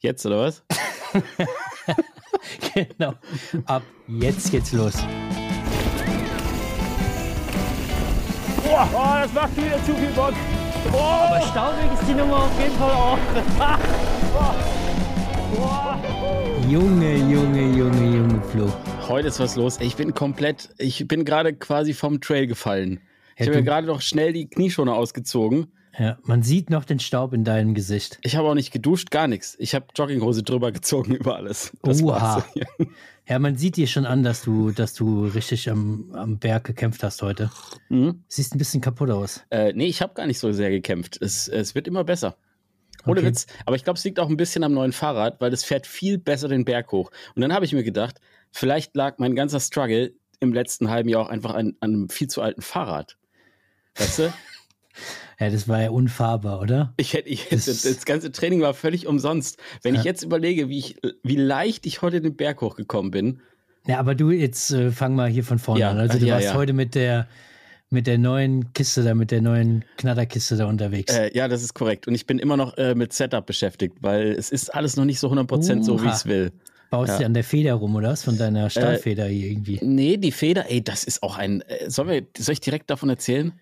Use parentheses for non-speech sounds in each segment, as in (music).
Jetzt oder was? (laughs) genau. Ab jetzt geht's los. Boah, oh, das macht wieder zu viel Bock. Oh. Aber staubig ist die Nummer auf jeden Fall auch. Junge, Junge, Junge, Junge, Flo. Heute ist was los. Ich bin komplett, ich bin gerade quasi vom Trail gefallen. Ich Ja, habe mir gerade noch schnell die Knieschoner ausgezogen. Ja, man sieht noch den Staub in deinem Gesicht. Ich habe auch nicht geduscht, gar nichts. Ich habe Jogginghose drüber gezogen über alles. Oha. war's. Ja, man sieht dir schon an, dass du, dass du richtig am, am Berg gekämpft hast heute. Mhm. Siehst ein bisschen kaputt aus. Äh, nee, ich habe gar nicht so sehr gekämpft. Es, es wird immer besser. Ohne Okay. Witz. Aber ich glaube, es liegt auch ein bisschen am neuen Fahrrad, weil es fährt viel besser den Berg hoch. Und dann habe ich mir gedacht, vielleicht lag mein ganzer Struggle im letzten halben Jahr auch einfach an, an einem viel zu alten Fahrrad. Weißt du? (laughs) Ja, das war ja unfahrbar, oder? Ich hätte, ich, Das- das, das ganze Training war völlig umsonst. Wenn Ja. ich jetzt überlege, wie, ich, wie leicht ich heute den Berg hochgekommen bin, Ja, aber du, jetzt äh, fang mal hier von vorne Ja, an. Also du ja, warst heute mit der, mit der neuen Kiste da, mit der neuen Knatterkiste da unterwegs. äh, ja, das ist korrekt. Und ich bin immer noch äh, mit Setup beschäftigt, weil es ist alles noch nicht so 100% so, wie es will. Baust ja. du an der Feder rum, oder was? Von deiner Stahlfeder hier irgendwie. Nee, die Feder, ey, das ist auch ein. Äh, sollen wir, soll ich direkt davon erzählen?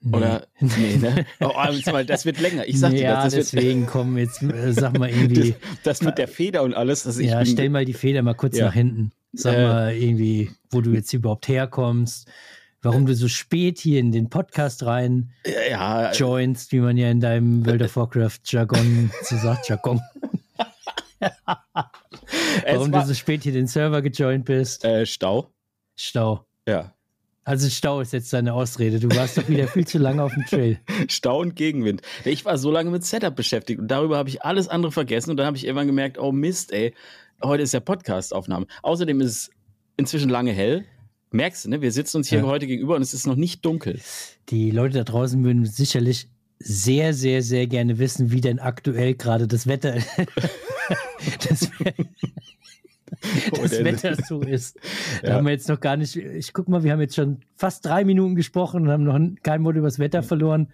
Nee. Oder? Nee, (laughs) ne? (laughs) Oh, also, weil das wird länger. Ich sag dir ja, das. Das, wird, deswegen (laughs) komm, jetzt äh, sag mal irgendwie. das mit der Feder und alles. Das ich ja, bin, stell mal die Feder mal kurz Ja. nach hinten. Sag Äh. mal irgendwie, wo du jetzt überhaupt herkommst, warum du so spät hier in den Podcast rein ja, joinst, wie man ja in deinem World of Warcraft Jargon so sagt, Jargon. Warum war, du so spät hier den Server gejoint bist. äh, Stau. Stau. Ja. Also Stau ist jetzt deine Ausrede. Du warst doch wieder viel zu lange auf dem Trail. (laughs) Stau und Gegenwind. Ich war so lange mit Setup beschäftigt und darüber habe ich alles andere vergessen und dann habe ich irgendwann gemerkt, oh Mist, ey, heute ist ja Podcast-Aufnahme. Außerdem ist es inzwischen lange hell. Merkst du, ne? Wir sitzen uns hier Ja. heute gegenüber und es ist noch nicht dunkel. Die Leute da draußen würden sicherlich sehr, sehr, sehr gerne wissen, wie denn aktuell gerade das Wetter, (laughs) das, (laughs) das? Wetter so ist. (laughs) Da Ja. haben wir jetzt noch gar nicht, ich guck mal, wir haben jetzt schon fast drei Minuten gesprochen und haben noch kein Wort über das Wetter verloren.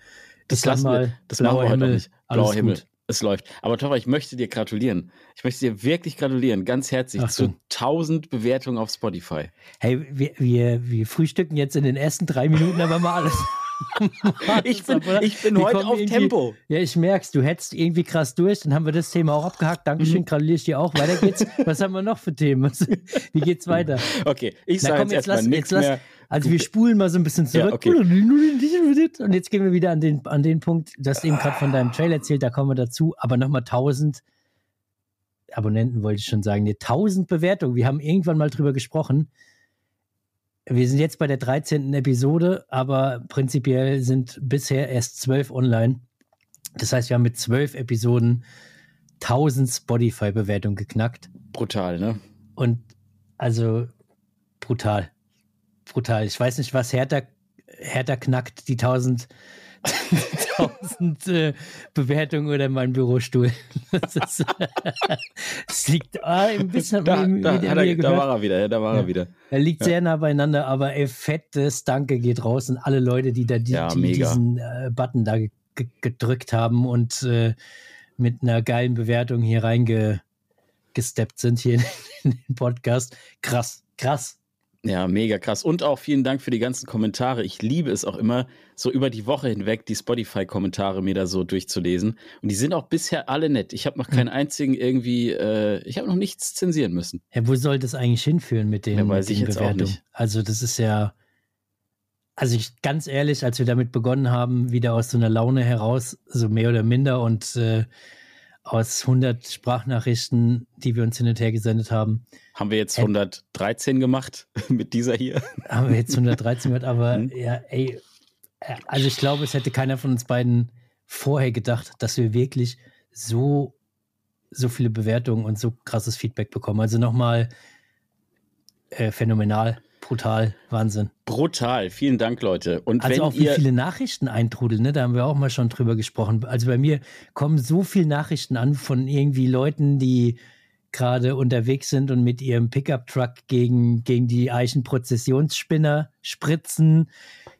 Das lassen mal, wir. Das machen blauer wir heute auch Himmel, nicht. alles Blauer Himmel. gut. Es läuft. Aber Tova, ich möchte dir gratulieren. Ich möchte dir wirklich gratulieren, ganz herzlich, Achtung. zu 1000 Bewertungen auf Spotify. Hey, wir, wir, wir frühstücken jetzt in den ersten drei Minuten aber mal alles. (laughs) (laughs) Ich bin, ich bin heute auf Tempo. Ja, ich merk's, du hetzt irgendwie krass durch, dann haben wir das Thema auch abgehakt. Dankeschön, Mhm. gratuliere ich dir auch. Weiter geht's. (laughs) Was haben wir noch für Themen? Wie geht's weiter? Okay, ich sage jetzt jetzt erstmal nichts mehr. also wir spulen mal so ein bisschen Ja, zurück. okay. Und jetzt gehen wir wieder an den, an den Punkt, dass du eben gerade von deinem Trail erzählt, da kommen wir dazu, aber nochmal 1000 Abonnenten wollte ich schon sagen, nee, 1000 Bewertungen. Wir haben irgendwann mal drüber gesprochen. Wir sind jetzt bei der 13. Episode, aber prinzipiell sind bisher erst 12 online. Das heißt, wir haben mit 12 Episoden 1000 Spotify-Bewertungen geknackt. Brutal, ne? Und also brutal. Brutal. Ich weiß nicht, was härter, härter knackt, die 1000, 1000 äh, Bewertungen oder mein Bürostuhl. (laughs) Das, ist, (laughs) das liegt ah, ein bisschen, Da, wie, da, er, da war er wieder, ja, da war Ja. er wieder. er liegt sehr nah beieinander, aber ey, fettes Danke geht raus an alle Leute, die da die, Ja, die diesen äh, Button da ge ge gedrückt haben und äh, mit einer geilen Bewertung hier reingesteppt sind hier in (laughs) den Podcast. Krass, krass. Ja, mega krass. Und auch vielen Dank für die ganzen Kommentare. Ich liebe es auch immer, so über die Woche hinweg die Spotify-Kommentare mir da so durchzulesen. Und die sind auch bisher alle nett. Ich habe noch keinen einzigen irgendwie, äh, ich habe noch nichts zensieren müssen. Ja, wo soll das eigentlich hinführen mit den, Ja, weiß mit ich den jetzt auch Bewertungen? nicht. Also, das ist ja. Also, ich ganz ehrlich, als wir damit begonnen haben, wieder aus so einer Laune heraus, so mehr oder minder und äh, aus 100 Sprachnachrichten, die wir uns hin und her gesendet haben, Haben wir jetzt Äh, 113 gemacht (laughs) mit dieser hier? haben wir jetzt 113 gehört, aber Mhm. ja, ey, äh, also ich glaube, es hätte keiner von uns beiden vorher gedacht, dass wir wirklich so, so viele Bewertungen und so krasses Feedback bekommen. Also nochmal äh, phänomenal, brutal, Wahnsinn. Brutal. Vielen Dank, Leute. Und Also auch wie viele Nachrichten eintrudeln, ne? da haben wir auch mal schon drüber gesprochen. Also bei mir kommen so viele Nachrichten an von irgendwie Leuten, die gerade unterwegs sind und mit ihrem Pickup-Truck gegen, gegen die Eichenprozessionsspinner spritzen,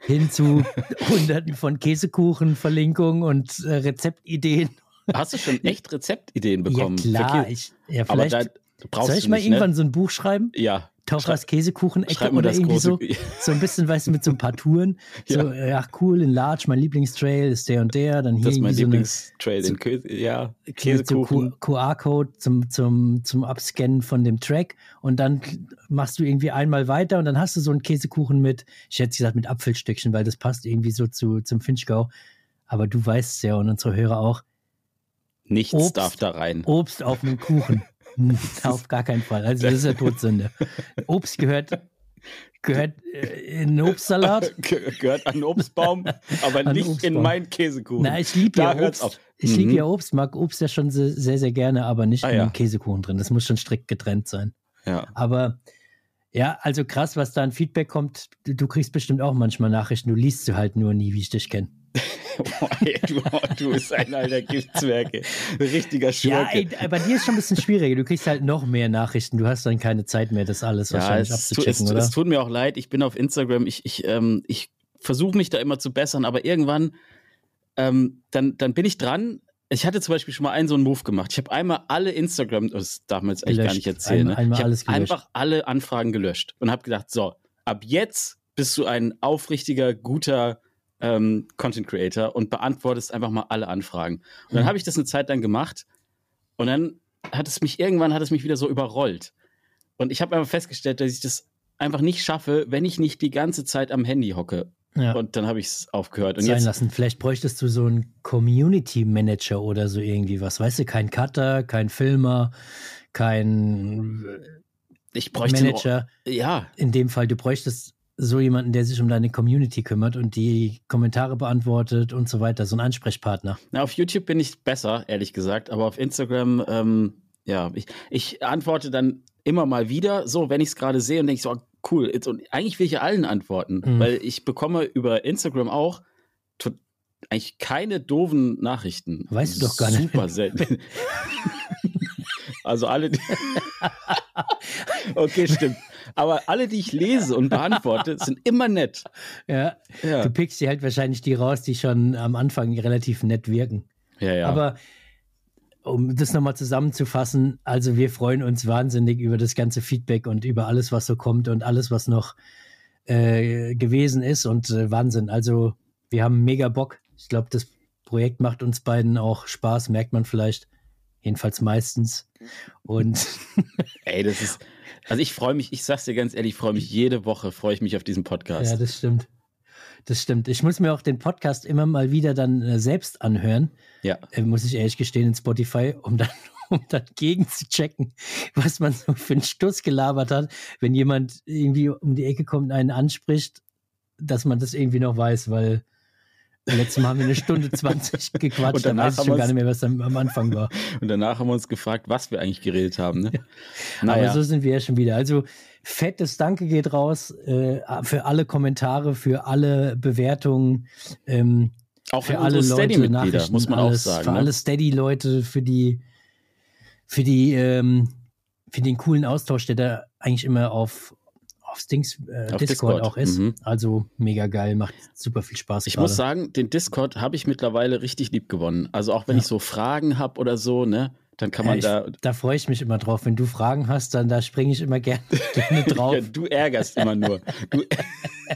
hin zu (laughs) hunderten von Käsekuchen, Verlinkungen und äh, Rezeptideen. hast du schon echt Rezeptideen bekommen? Ja, klar. Ich, ja, vielleicht, soll ich mal nicht, irgendwann ne? so ein Buch schreiben? Ja. Tauchers Käsekuchen-Ecke oder irgendwie so. So ein bisschen, weißt du, mit so ein paar Touren. (laughs) So, ja, cool, in Large, mein Lieblingstrail ist der und der. Dann hier Das ist mein irgendwie so eine Lieblingstrail, den ja, so Käsekuchen. Q- QR-Code zum, zum, zum Abscannen von dem Track und dann machst du irgendwie einmal weiter und dann hast du so einen Käsekuchen mit, ich hätte gesagt mit Apfelstückchen, weil das passt irgendwie so zu, zum Finchgau. Aber du weißt es ja und unsere Hörer auch, Nichts Obst. darf da rein. Obst auf einem Kuchen. (laughs) Auf gar keinen Fall. Also das ist ja Todsünde. Obst gehört, gehört äh, in Obstsalat. (laughs) Ge gehört an den Obstbaum, aber An nicht in Obstbaum. meinen Käsekuchen. Na, ich liebe ja Obst. Ich liebe Mhm. ja Obst, mag Obst ja schon sehr, sehr, gerne, aber nicht Ah, in ja. Käsekuchen drin. Das muss schon strikt getrennt sein. Ja. Aber ja, also krass, was da an Feedback kommt. Du, du kriegst bestimmt auch manchmal Nachrichten. Du liest sie halt nur nie, wie ich dich kenne. (laughs) Du, du bist ein alter Giftzwerg. ey. Ein richtiger Ja, Schurke. ey, bei dir ist schon ein bisschen schwieriger. Du kriegst halt noch mehr Nachrichten. Du hast dann keine Zeit mehr, das alles Ja, wahrscheinlich es, tu, abzuchecken, es, oder? es tut mir auch leid. Ich bin auf Instagram. Ich, ich, ähm, ich versuche mich da immer zu bessern, aber irgendwann, ähm, dann, dann bin ich dran. Ich hatte zum Beispiel schon mal einen so einen Move gemacht. Ich habe einmal alle Instagram, das darf man jetzt eigentlich gar nicht erzählen. Ne? einmal ich alles habe einfach alle Anfragen gelöscht und habe gedacht, so, ab jetzt bist du ein aufrichtiger, guter ähm, Content Creator und beantwortest einfach mal alle Anfragen. Und dann Mhm. habe ich das eine Zeit lang gemacht und dann hat es mich, irgendwann hat es mich wieder so überrollt. Und ich habe einfach festgestellt, dass ich das einfach nicht schaffe, wenn ich nicht die ganze Zeit am Handy hocke. Ja. Und dann habe ich es aufgehört. Und sein jetzt, lassen. Vielleicht bräuchtest du so einen Community Manager oder so irgendwie was. Weißt du, kein Cutter, kein Filmer, kein ich bräuchte Manager. Nur, ja, In dem Fall, du bräuchtest so jemanden, der sich um deine Community kümmert und die Kommentare beantwortet und so weiter. So ein Ansprechpartner. Na, auf YouTube bin ich besser, ehrlich gesagt, aber auf Instagram, ähm, ja, ich, ich antworte dann immer mal wieder, so, wenn ich es gerade sehe und denke so, oh, cool. Jetzt, und eigentlich will ich ja allen antworten, Mhm. weil ich bekomme über Instagram auch eigentlich keine doofen Nachrichten. Weißt du doch gar nicht. Super selten. (laughs) also alle, die (laughs) okay, stimmt. Aber alle, die ich lese und beantworte, sind immer nett. Ja. Ja, Du pickst dir halt wahrscheinlich die raus, die schon am Anfang relativ nett wirken. ja. ja. Aber um das nochmal zusammenzufassen, also wir freuen uns wahnsinnig über das ganze Feedback und über alles, was so kommt und alles, was noch äh, gewesen ist und äh, Wahnsinn. Also wir haben mega Bock. Ich glaube, das Projekt macht uns beiden auch Spaß, merkt man vielleicht. Jedenfalls meistens. Und (laughs) Ey, das ist. Also ich freue mich, ich sag's dir ganz ehrlich, ich freue mich jede Woche, freue ich mich auf diesen Podcast. ja, das stimmt. Das stimmt. Ich muss mir auch den Podcast immer mal wieder dann äh, selbst anhören. ja. äh, muss ich ehrlich gestehen, in Spotify, um dann, (laughs) um dann gegen zu checken, was man so für einen Stuss gelabert hat, wenn jemand irgendwie um die Ecke kommt und einen anspricht, dass man das irgendwie noch weiß, weil letztes Mal haben wir eine Stunde 20 (laughs) gequatscht, Und dann danach weiß ich haben schon wir gar uns- nicht mehr, was am, am Anfang war. Und danach haben wir uns gefragt, was wir eigentlich geredet haben. Ne? Aber Naja, so sind wir ja schon wieder. Also fettes Danke geht raus äh, für alle Kommentare, für alle Bewertungen. Ähm, auch für alle Leute Steady-Mitglieder, Nachrichten, muss man alles, auch sagen. Für ne? alle Steady-Leute, für die, für die, ähm, für den coolen Austausch, der da eigentlich immer auf, auf Dings, äh, Discord, Discord, auch ist. mhm. Also mega geil, macht super viel Spaß. Ich gerade. muss sagen, den Discord habe ich mittlerweile richtig lieb gewonnen. Also auch wenn Ja. ich so Fragen habe oder so, ne, dann kann man ja, da. ich, da freue ich mich immer drauf. Wenn du Fragen hast, dann da springe ich immer (laughs) gerne, (laughs) gerne drauf. Ja, du ärgerst immer nur. Du,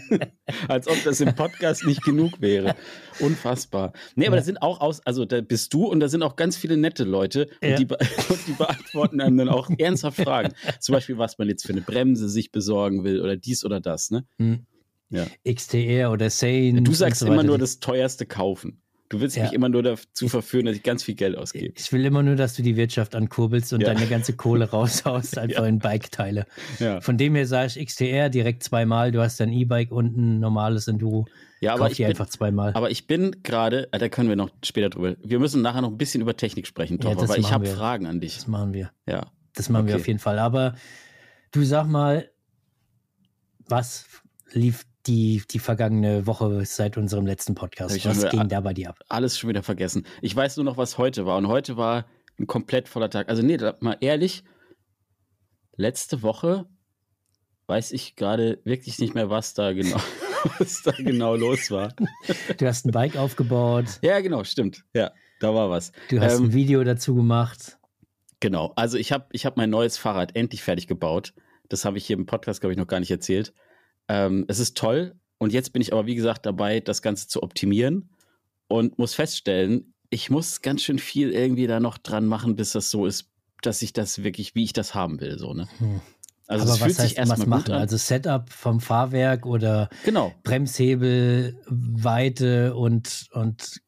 (laughs) als ob das im Podcast nicht genug wäre. Unfassbar. Nee, aber Ja. da sind auch aus, also da bist du und da sind auch ganz viele nette Leute und, Ja. die, be- und die beantworten einem dann auch ernsthaft Fragen. Zum Beispiel, was man jetzt für eine Bremse sich besorgen will oder dies oder das, ne? Hm. Ja. XTR oder Sane. Du und sagst so immer nur das teuerste kaufen. Du willst Ja. mich immer nur dazu verführen, dass ich ganz viel Geld ausgebe. Ich will immer nur, dass du die Wirtschaft ankurbelst und Ja. deine ganze Kohle (laughs) raushaust, einfach in Bike-Teile. Ja, Von dem her sage ich XTR direkt zweimal. Du hast dein E-Bike und ein normales Enduro. ja aber, Kauf ich bin, einfach zweimal. aber ich bin gerade, äh, da können wir noch später drüber. Wir müssen nachher noch ein bisschen über Technik sprechen, Ja, das weil ich habe wir. Fragen an dich. Das machen wir. Ja. Das machen wir Okay. auf jeden Fall. Aber du sag mal, was lief die, die vergangene Woche seit unserem letzten Podcast? Was ging da bei dir ab? alles schon wieder vergessen. Ich weiß nur noch, was heute war. Und heute war ein komplett voller Tag. Also, nee, mal ehrlich, letzte Woche weiß ich gerade wirklich nicht mehr, was da genau, (laughs) was da genau los war. Du hast ein Bike aufgebaut. Ja, genau, stimmt. Ja. Da war was. Du hast Ähm, ein Video dazu gemacht. Genau. Also ich habe ich hab mein neues Fahrrad endlich fertig gebaut. Das habe ich hier im Podcast, glaube ich, noch gar nicht erzählt. Ähm, es ist toll. Und jetzt bin ich aber, wie gesagt, dabei, das Ganze zu optimieren und muss feststellen, ich muss ganz schön viel irgendwie da noch dran machen, bis das so ist, dass ich das wirklich, wie ich das haben will. So, ne? Hm. Also Aber es was fühlt sich heißt erstmal was gut machen? an. Also Setup vom Fahrwerk oder genau. Bremshebel, Weite und, und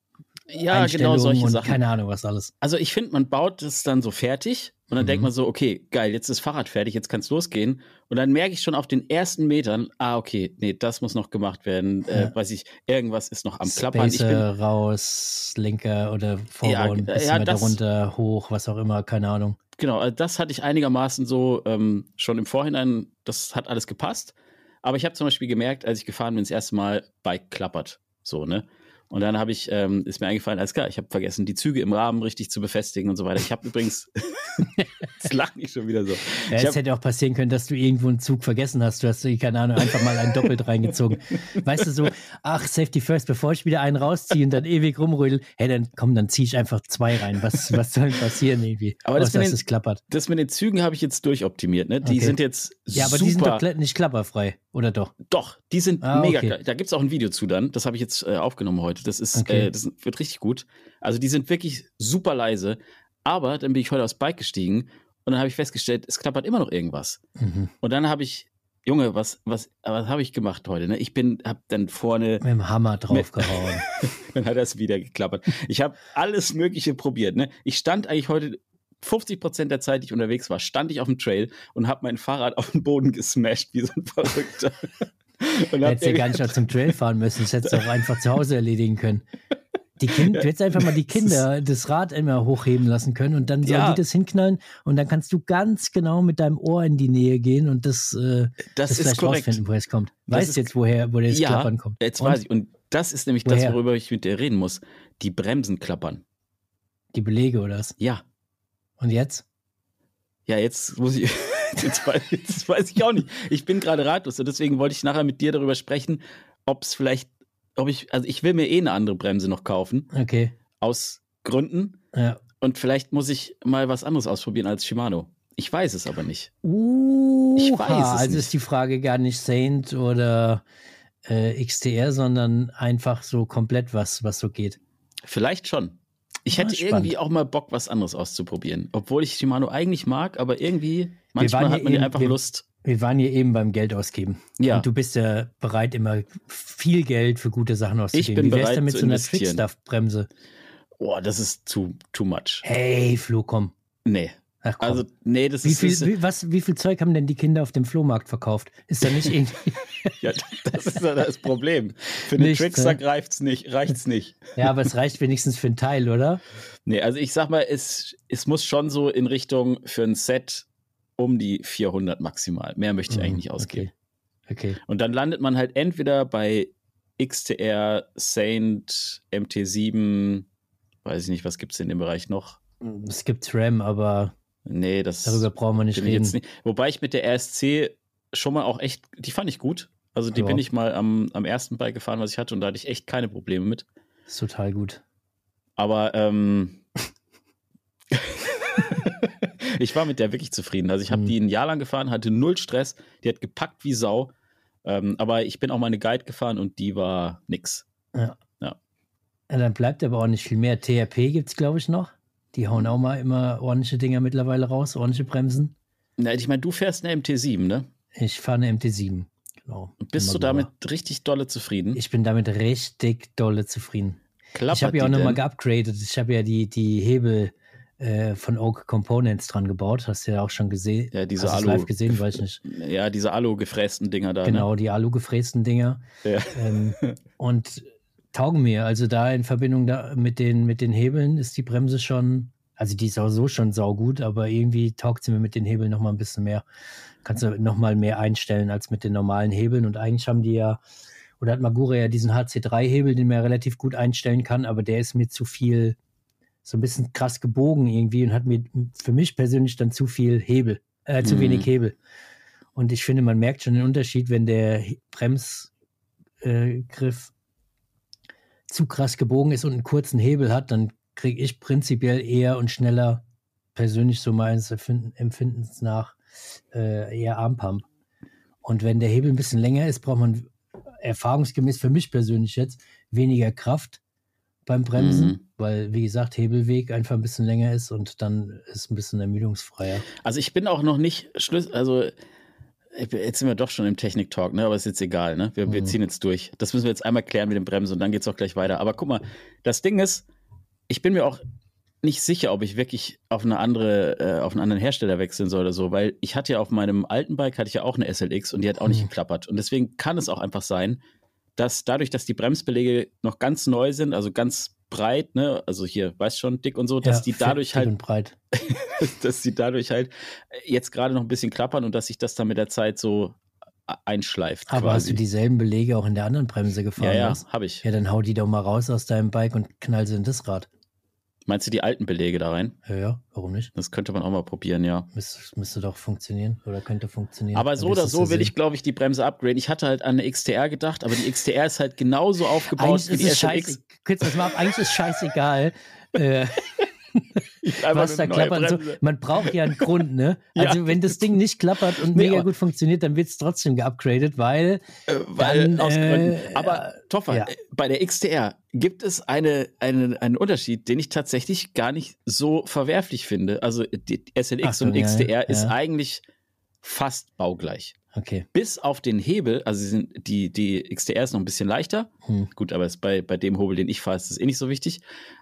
Ja, genau solche und Sachen. keine Ahnung, was alles. Also ich finde, man baut es dann so fertig und dann Mhm. denkt man so, okay, geil, jetzt ist Fahrrad fertig, jetzt kann es losgehen. Und dann merke ich schon auf den ersten Metern, ah, okay, nee, das muss noch gemacht werden. Äh, Ja. weiß ich, irgendwas ist noch am Klappern. Ich bin, raus, linker oder Ja, Vordergrund, äh, bisschen ja, weiter das- runter, hoch, was auch immer, keine Ahnung. genau, also das hatte ich einigermaßen so ähm, schon im Vorhinein, das hat alles gepasst. Aber ich habe zum Beispiel gemerkt, als ich gefahren bin, das erste Mal, Bike klappert. So, ne? Und dann habe ich, ähm, ist mir eingefallen, alles klar, ich habe vergessen, die Züge im Rahmen richtig zu befestigen und so weiter. Ich habe übrigens, (laughs) (laughs) das lache ich schon wieder so. Ja, es hab- hätte auch passieren können, dass du irgendwo einen Zug vergessen hast. Du hast, keine Ahnung, einfach mal einen doppelt reingezogen. Weißt du, so, ach, Safety First, bevor ich wieder einen rausziehe und dann ewig rumrödel, hey, dann komm, dann zieh ich einfach zwei rein. Was, was soll denn passieren irgendwie? Aber das Außer, mit dass den- es klappert. Das mit den Zügen habe ich jetzt durchoptimiert, ne? Die Okay. sind jetzt Ja, aber super. die sind doch nicht klapperfrei, oder doch? Doch, die sind Ah, mega okay. geil. Da gibt's auch ein Video zu dann. Das habe ich jetzt äh, aufgenommen heute. Das ist, Okay. äh, das wird richtig gut. Also die sind wirklich super leise. Aber dann bin ich heute aufs Bike gestiegen und dann habe ich festgestellt, es klappert immer noch irgendwas. Mhm. Und dann habe ich, Junge, was, was, was habe ich gemacht heute? Ne? Ich bin, habe dann vorne, Mit dem Hammer (laughs) draufgehauen. (laughs) dann hat das wieder geklappert. Ich habe alles Mögliche probiert. Ne? Ich stand eigentlich heute 50 Prozent der Zeit, die ich unterwegs war, stand ich auf dem Trail und habe mein Fahrrad auf den Boden gesmashed wie so ein Verrückter. (laughs) (laughs) Und Hättest ja gar nicht mal zum Trail fahren müssen. Das hättest du auch einfach zu Hause erledigen können. Die Kinder, du hättest einfach mal die (laughs) Kinder das Rad immer hochheben lassen können und dann sollen Ja. die das hinknallen und dann kannst du ganz genau mit deinem Ohr in die Nähe gehen und das, äh, das, das, ist vielleicht korrekt. rausfinden, woher es kommt. Das Weißt ist- jetzt, woher, woher das Ja, Klappern kommt. Jetzt Und weiß ich. Und das ist nämlich das, Woher? worüber ich mit dir reden muss. Die Bremsen klappern. Die Belege oder was? Ja. Und jetzt? Ja, jetzt muss ich. (laughs) Jetzt weiß, jetzt weiß ich auch nicht. Ich bin gerade ratlos und deswegen wollte ich nachher mit dir darüber sprechen, ob es vielleicht, ob ich, also ich will mir eh eine andere Bremse noch kaufen, Okay. aus Gründen. Ja. Und vielleicht muss ich mal was anderes ausprobieren als Shimano. Ich weiß es aber nicht. Uh, Ich weiß es also nicht. ist die Frage gar nicht Saint oder äh, XTR, sondern einfach so komplett was, was so geht. Vielleicht schon. Ich Ah, hätte spannend. irgendwie auch mal Bock, was anderes auszuprobieren. Obwohl ich Shimano eigentlich mag, aber irgendwie, manchmal waren hat man ja eben- einfach wir- Lust. Wir waren hier eben beim Geld ausgeben. Ja. Und du bist ja bereit, immer viel Geld für gute Sachen auszugeben. bin Wie wär's bereit denn mit zu so einer. Trickstuff-Bremse? Boah, das ist too, too much. Hey, Flo, komm. Nee. Ach, komm. Also, nee, das wie, ist. viel, ist wie, was, wie viel Zeug haben denn die Kinder auf dem Flohmarkt verkauft? Ist da nicht irgendwie. (laughs) ja, das ist ja das Problem. Für den Nichts, Trickster ne? reicht's nicht, reicht's nicht. ja, aber es reicht wenigstens für einen Teil, oder? Nee, also ich sag mal, es, es muss schon so in Richtung für ein Set um die 400 maximal. Mehr möchte ich eigentlich nicht ausgeben. Mhm, Okay. okay. Und dann landet man halt entweder bei XTR, Saint, MT7, weiß ich nicht, was gibt's in dem Bereich noch? Es gibt RAM, aber Nee, das darüber brauchen wir nicht reden. nicht. Wobei ich mit der RSC schon mal auch echt, die fand ich gut. Also die Ja. bin ich mal am, am ersten Bike gefahren, was ich hatte, und da hatte ich echt keine Probleme mit. ist total gut. Aber ähm, (laughs) ich war mit der wirklich zufrieden. Also ich habe Mhm. die ein Jahr lang gefahren, hatte null Stress, die hat gepackt wie Sau. Ähm, aber ich bin auch meine Guide gefahren und die war nix. Ja, dann bleibt aber auch nicht viel mehr. TRP gibt es, glaube ich, noch. Die hauen auch mal immer ordentliche Dinger mittlerweile raus, ordentliche Bremsen. Na, ich meine, du fährst eine MT7, ne? Ich fahre eine MT7. Genau. Bist du damit drüber. richtig dolle zufrieden? Ich bin damit richtig dolle zufrieden. Klappert ich habe ja auch nochmal geupgradet. Ich habe ja die, die Hebel äh, von Oak Components dran gebaut. Hast du ja auch schon gesehen. Ja, diese Hast Alu- live gesehen, weiß ich nicht. (laughs) Ja, diese Alu-gefrästen Dinger da. Genau, die Alu gefrästen Dinger. Ne? Ja. Ähm, (laughs) und taugen mir. Also da in Verbindung da mit den, mit den Hebeln ist die Bremse schon, also die ist auch so schon saugut, aber irgendwie taugt sie mir mit den Hebeln nochmal ein bisschen mehr. Kannst du nochmal mehr einstellen als mit den normalen Hebeln. Und eigentlich haben die ja, oder hat Magura ja diesen HC3-Hebel, den man ja relativ gut einstellen kann, aber der ist mir zu viel, so ein bisschen krass gebogen irgendwie und hat mir für mich persönlich dann zu viel Hebel, äh, zu Mhm. wenig Hebel. Und ich finde, man merkt schon den Unterschied, wenn der Bremsgriff äh, zu krass gebogen ist und einen kurzen Hebel hat, dann kriege ich prinzipiell eher und schneller, persönlich so meines Empfindens nach, äh, eher Armpump. Und wenn der Hebel ein bisschen länger ist, braucht man erfahrungsgemäß für mich persönlich jetzt weniger Kraft beim Bremsen, mhm. weil, wie gesagt, Hebelweg einfach ein bisschen länger ist und dann ist ein bisschen ermüdungsfreier. Also ich bin auch noch nicht Schluss, also jetzt sind wir doch schon im Technik-Talk, ne? aber ist jetzt egal, ne? Wir, mhm. wir, ziehen jetzt durch. Das müssen wir jetzt einmal klären mit dem Bremsen und dann geht es auch gleich weiter. Aber guck mal, das Ding ist, ich bin mir auch nicht sicher, ob ich wirklich auf eine andere, äh, auf einen anderen Hersteller wechseln soll oder so, weil ich hatte ja auf meinem alten Bike hatte ich ja auch eine SLX und die hat auch nicht mhm. geklappert. Und deswegen kann es auch einfach sein, dass dadurch, dass die Bremsbeläge noch ganz neu sind, also ganz breit, ne, also hier, weißt schon, dick und so, dass ja, die dadurch halt, breit. (laughs) dass die dadurch halt jetzt gerade noch ein bisschen klappern und dass sich das dann mit der Zeit so einschleift. Aber quasi. hast du dieselben Belege auch in der anderen Bremse gefahren? Ja, ja, habe ich. Ja, dann hau die doch mal raus aus deinem Bike und knall sie in das Rad. Meinst du die alten Belege da rein? Ja, ja, warum nicht? Das könnte man auch mal probieren, ja. Müsste, müsste doch funktionieren oder könnte funktionieren. Aber so oder so will ich, glaube ich, die Bremse upgraden. Ich hatte halt an eine XTR gedacht, aber die XTR ist halt genauso aufgebaut eigentlich wie die SLX. Das mal ab, eigentlich ist scheißegal. (laughs) äh, (laughs) was da klappert. So, man braucht ja einen Grund, ne? (laughs) Also, ja. wenn das Ding nicht klappert und nee, mega gut funktioniert, dann wird es trotzdem geupgradet, weil. Äh, weil dann, aus Gründen. Äh, aber Toffer, ja. bei der XTR gibt es eine, eine, einen Unterschied, den ich tatsächlich gar nicht so verwerflich finde. Also, die SLX so, und XTR ja, ist eigentlich fast baugleich. Okay. Bis auf den Hebel, also sind, die, die XTR ist noch ein bisschen leichter. Hm. Gut, aber bei, bei dem Hobel, den ich fahre, ist das eh nicht so wichtig.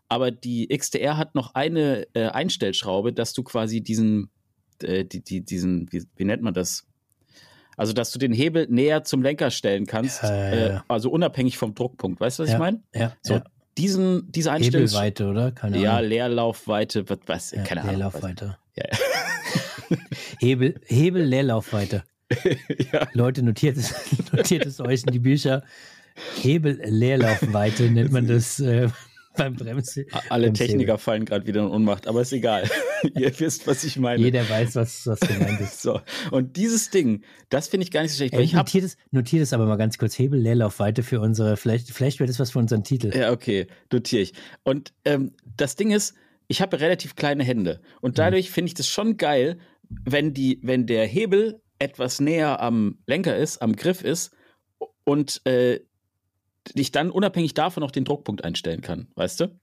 Aber die XTR hat noch eine äh, Einstellschraube, dass du quasi diesen, äh, die, die, diesen, wie, wie, nennt man das? Also, dass du den Hebel näher zum Lenker stellen kannst, ja, ja, ja. Äh, also unabhängig vom Druckpunkt. Weißt du, was ich meine? Ja. So, diesen, diese Einstellung. Hebelweite, oder? Keine Ahnung. Ja, Leerlaufweite, was, was keine Ahnung. Leerlaufweite. Ja, (laughs) Hebel, Hebel, Leerlaufweite. (laughs) ja. Leute, notiert es, (laughs) notiert es euch in die Bücher. Hebel-Leerlaufweite nennt man das äh, beim Bremsen. Alle Techniker fallen gerade wieder in Unmacht, aber ist egal. (laughs) Ihr wisst, was ich meine. Jeder weiß, was, was gemeint ist. so. Und dieses Ding, das finde ich gar nicht so schlecht. Ey, ich notiert, es, notiert es aber mal ganz kurz. Hebel-Leerlaufweite für unsere, vielleicht, vielleicht wird es was für unseren Titel. Ja, okay, notiere ich. Und ähm, das Ding ist, ich habe relativ kleine Hände. Und mhm. dadurch finde ich das schon geil, wenn, die, wenn der Hebel etwas näher am Lenker ist, am Griff ist und äh, ich dann unabhängig davon noch den Druckpunkt einstellen kann, weißt du?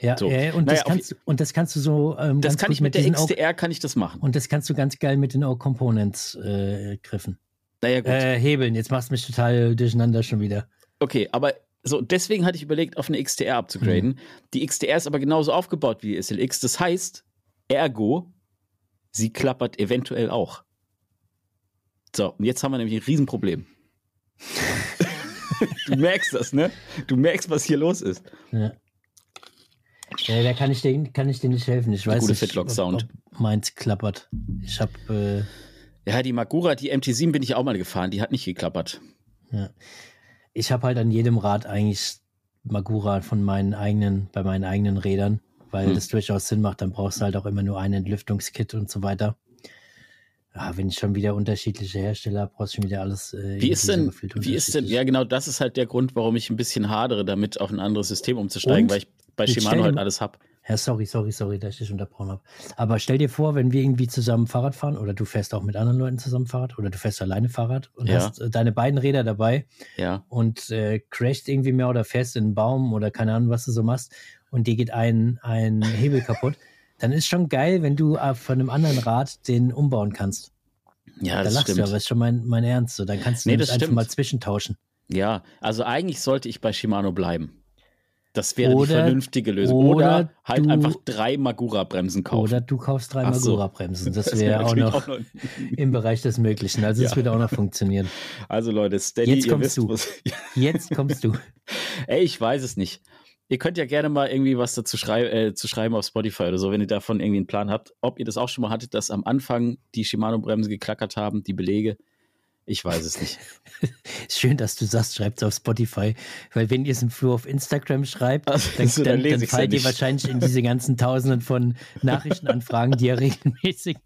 Ja, so. ja und, naja, das kannst, und das kannst du so. Ähm, das kann ich mit, mit der XDR kann ich das machen. Und das kannst du ganz geil mit den O-Components-Griffen. Äh, naja, gut. Äh, Hebeln, jetzt machst du mich total durcheinander schon wieder. Okay, aber so, deswegen hatte ich überlegt, auf eine XDR abzugraden. Mhm. Die XDR ist aber genauso aufgebaut wie die SLX. Das heißt, ergo, sie klappert eventuell auch. So, und jetzt haben wir nämlich ein Riesenproblem. (laughs) du merkst das, ne? Du merkst, was hier los ist. Ja. Ja, da kann ich dir, kann ich dir nicht helfen. Ich weiß nicht, ob, ob meins klappert. Ich habe äh ja, die Magura, die MT7 bin ich auch mal gefahren, die hat nicht geklappert. Ja. Ich habe halt an jedem Rad eigentlich Magura von meinen eigenen, bei meinen eigenen Rädern, weil hm. das durchaus Sinn macht. Dann brauchst du halt auch immer nur ein Entlüftungskit und so weiter. Ja, wenn ich schon wieder unterschiedliche Hersteller habe, brauchst du schon wieder alles. Äh, wie ist denn, wie ist denn, ja genau, das ist halt der Grund, warum ich ein bisschen hadere, damit auf ein anderes System umzusteigen, Und? weil ich bei Shimano halt alles habe. Ja, sorry, sorry, sorry, dass ich dich unterbrochen habe. Aber stell dir vor, wenn wir irgendwie zusammen Fahrrad fahren oder du fährst auch mit anderen Leuten zusammen Fahrrad oder du fährst alleine Fahrrad und ja. hast äh, deine beiden Räder dabei ja. und äh, crasht irgendwie mehr oder fährst in einen Baum oder keine Ahnung, was du so machst und dir geht ein, ein Hebel kaputt, dann ist schon geil, wenn du äh, von einem anderen Rad den umbauen kannst. Ja, da das lachst stimmt. du, aber ist schon mein, mein Ernst. So, dann kannst du nee, das einfach mal zwischentauschen. Ja, also eigentlich sollte ich bei Shimano bleiben. Das wäre oder, die vernünftige Lösung. Oder, oder halt du, einfach drei Magura-Bremsen kaufen. Oder du kaufst drei Magura-Bremsen. Das, (laughs) das wäre auch, noch auch noch im Bereich des Möglichen. Also, es ja. würde auch noch funktionieren. Also, Leute, Steady, Jetzt kommst du. Jetzt kommst du. (laughs) Ey, ich weiß es nicht. Ihr könnt ja gerne mal irgendwie was dazu schrei äh, zu schreiben auf Spotify oder so, wenn ihr davon irgendwie einen Plan habt. Ob ihr das auch schon mal hattet, dass am Anfang die Shimano-Bremsen geklackert haben, die Belege. Ich weiß es nicht. (laughs) Schön, dass du sagst, schreibt es auf Spotify, weil wenn ihr es im Flur auf Instagram schreibt, also, dann, so, dann, dann, dann fallt ihr wahrscheinlich in diese ganzen Tausenden von Nachrichtenanfragen, die ihr (laughs) regelmäßig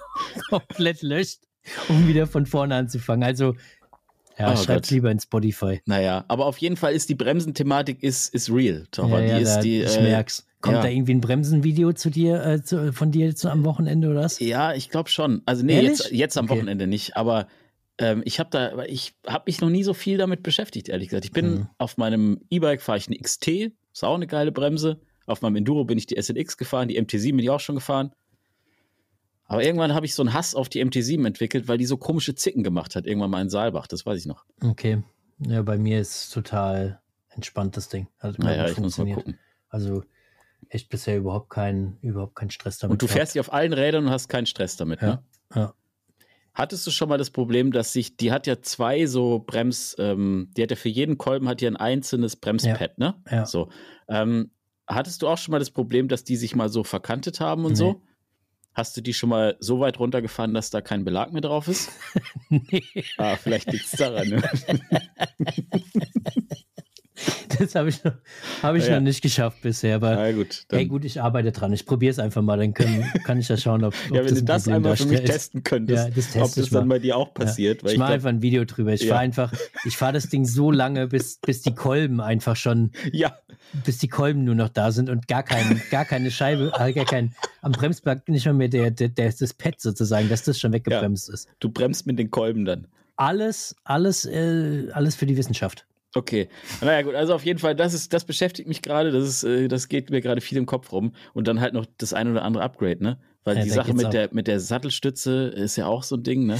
(laughs) komplett löscht, um wieder von vorne anzufangen. Also Ja, Oh schreib's Gott. lieber in Spotify. Naja, aber auf jeden Fall ist die Bremsenthematik ist, ist real, Toffer. ja, ja, die ist da, die, ich äh, merk's. Kommt ja. da irgendwie ein Bremsenvideo zu dir, äh, zu, von dir zu, am Wochenende oder was? Ja, ich glaube schon. Also nee, Ehrlich? jetzt, jetzt am Okay. Wochenende nicht, aber ähm, ich habe da, ich habe mich noch nie so viel damit beschäftigt, ehrlich gesagt. Ich bin Mhm. auf meinem E-Bike fahre ich eine XT, ist auch eine geile Bremse. Auf meinem Enduro bin ich die SLX gefahren, die MT7 bin ich auch schon gefahren. Aber irgendwann habe ich so einen Hass auf die MT7 entwickelt, weil die so komische Zicken gemacht hat, irgendwann mal in Saalbach, das weiß ich noch. Okay. Ja, bei mir ist total entspannt das Ding. Hat Naja, ich muss mal funktioniert. gucken. Also echt bisher überhaupt kein, überhaupt kein Stress damit. Und du fährst die auf allen Rädern und hast keinen Stress damit, Ja, ne? ja. Hattest du schon mal das Problem, dass sich, die hat ja zwei so Brems, ähm, die hat ja für jeden Kolben hat ja ein einzelnes Bremspad, ne? Ja. So. Ähm, hattest du auch schon mal das Problem, dass die sich mal so verkantet haben und Nee. so? Hast du die schon mal so weit runtergefahren, dass da kein Belag mehr drauf ist? (laughs) Nee, Ah, vielleicht liegt es daran. (laughs) (laughs) Das habe ich, noch, hab ich Ja, noch nicht geschafft bisher, aber Na gut. Hey, gut, ich arbeite dran. Ich probiere es einfach mal, dann können, kann ich ja schauen, ob, (laughs) ob ja, wenn du ein das Problem einmal für mich testen könntest, Ja, das ob das dann mal. bei dir auch passiert. Ja. Ich ich mache einfach ein Video drüber. Ich fahre einfach, ich fahre das Ding so lange, bis, bis die Kolben einfach schon, (laughs) ja, bis die Kolben nur noch da sind und gar, kein, gar keine Scheibe, äh, gar kein, am Bremsblock nicht mal mehr der, der, der, das Pad sozusagen, dass das schon weggebremst ist. du bremst mit den Kolben dann. Alles, alles, äh, alles für die Wissenschaft. Okay. Naja, gut, also auf jeden Fall, das ist, das beschäftigt mich gerade, das ist, äh, das geht mir gerade viel im Kopf rum. Und dann halt noch das ein oder andere Upgrade, ne? Weil Ja, die Sache mit ab. der, mit der Sattelstütze ist ja auch so ein Ding, ne?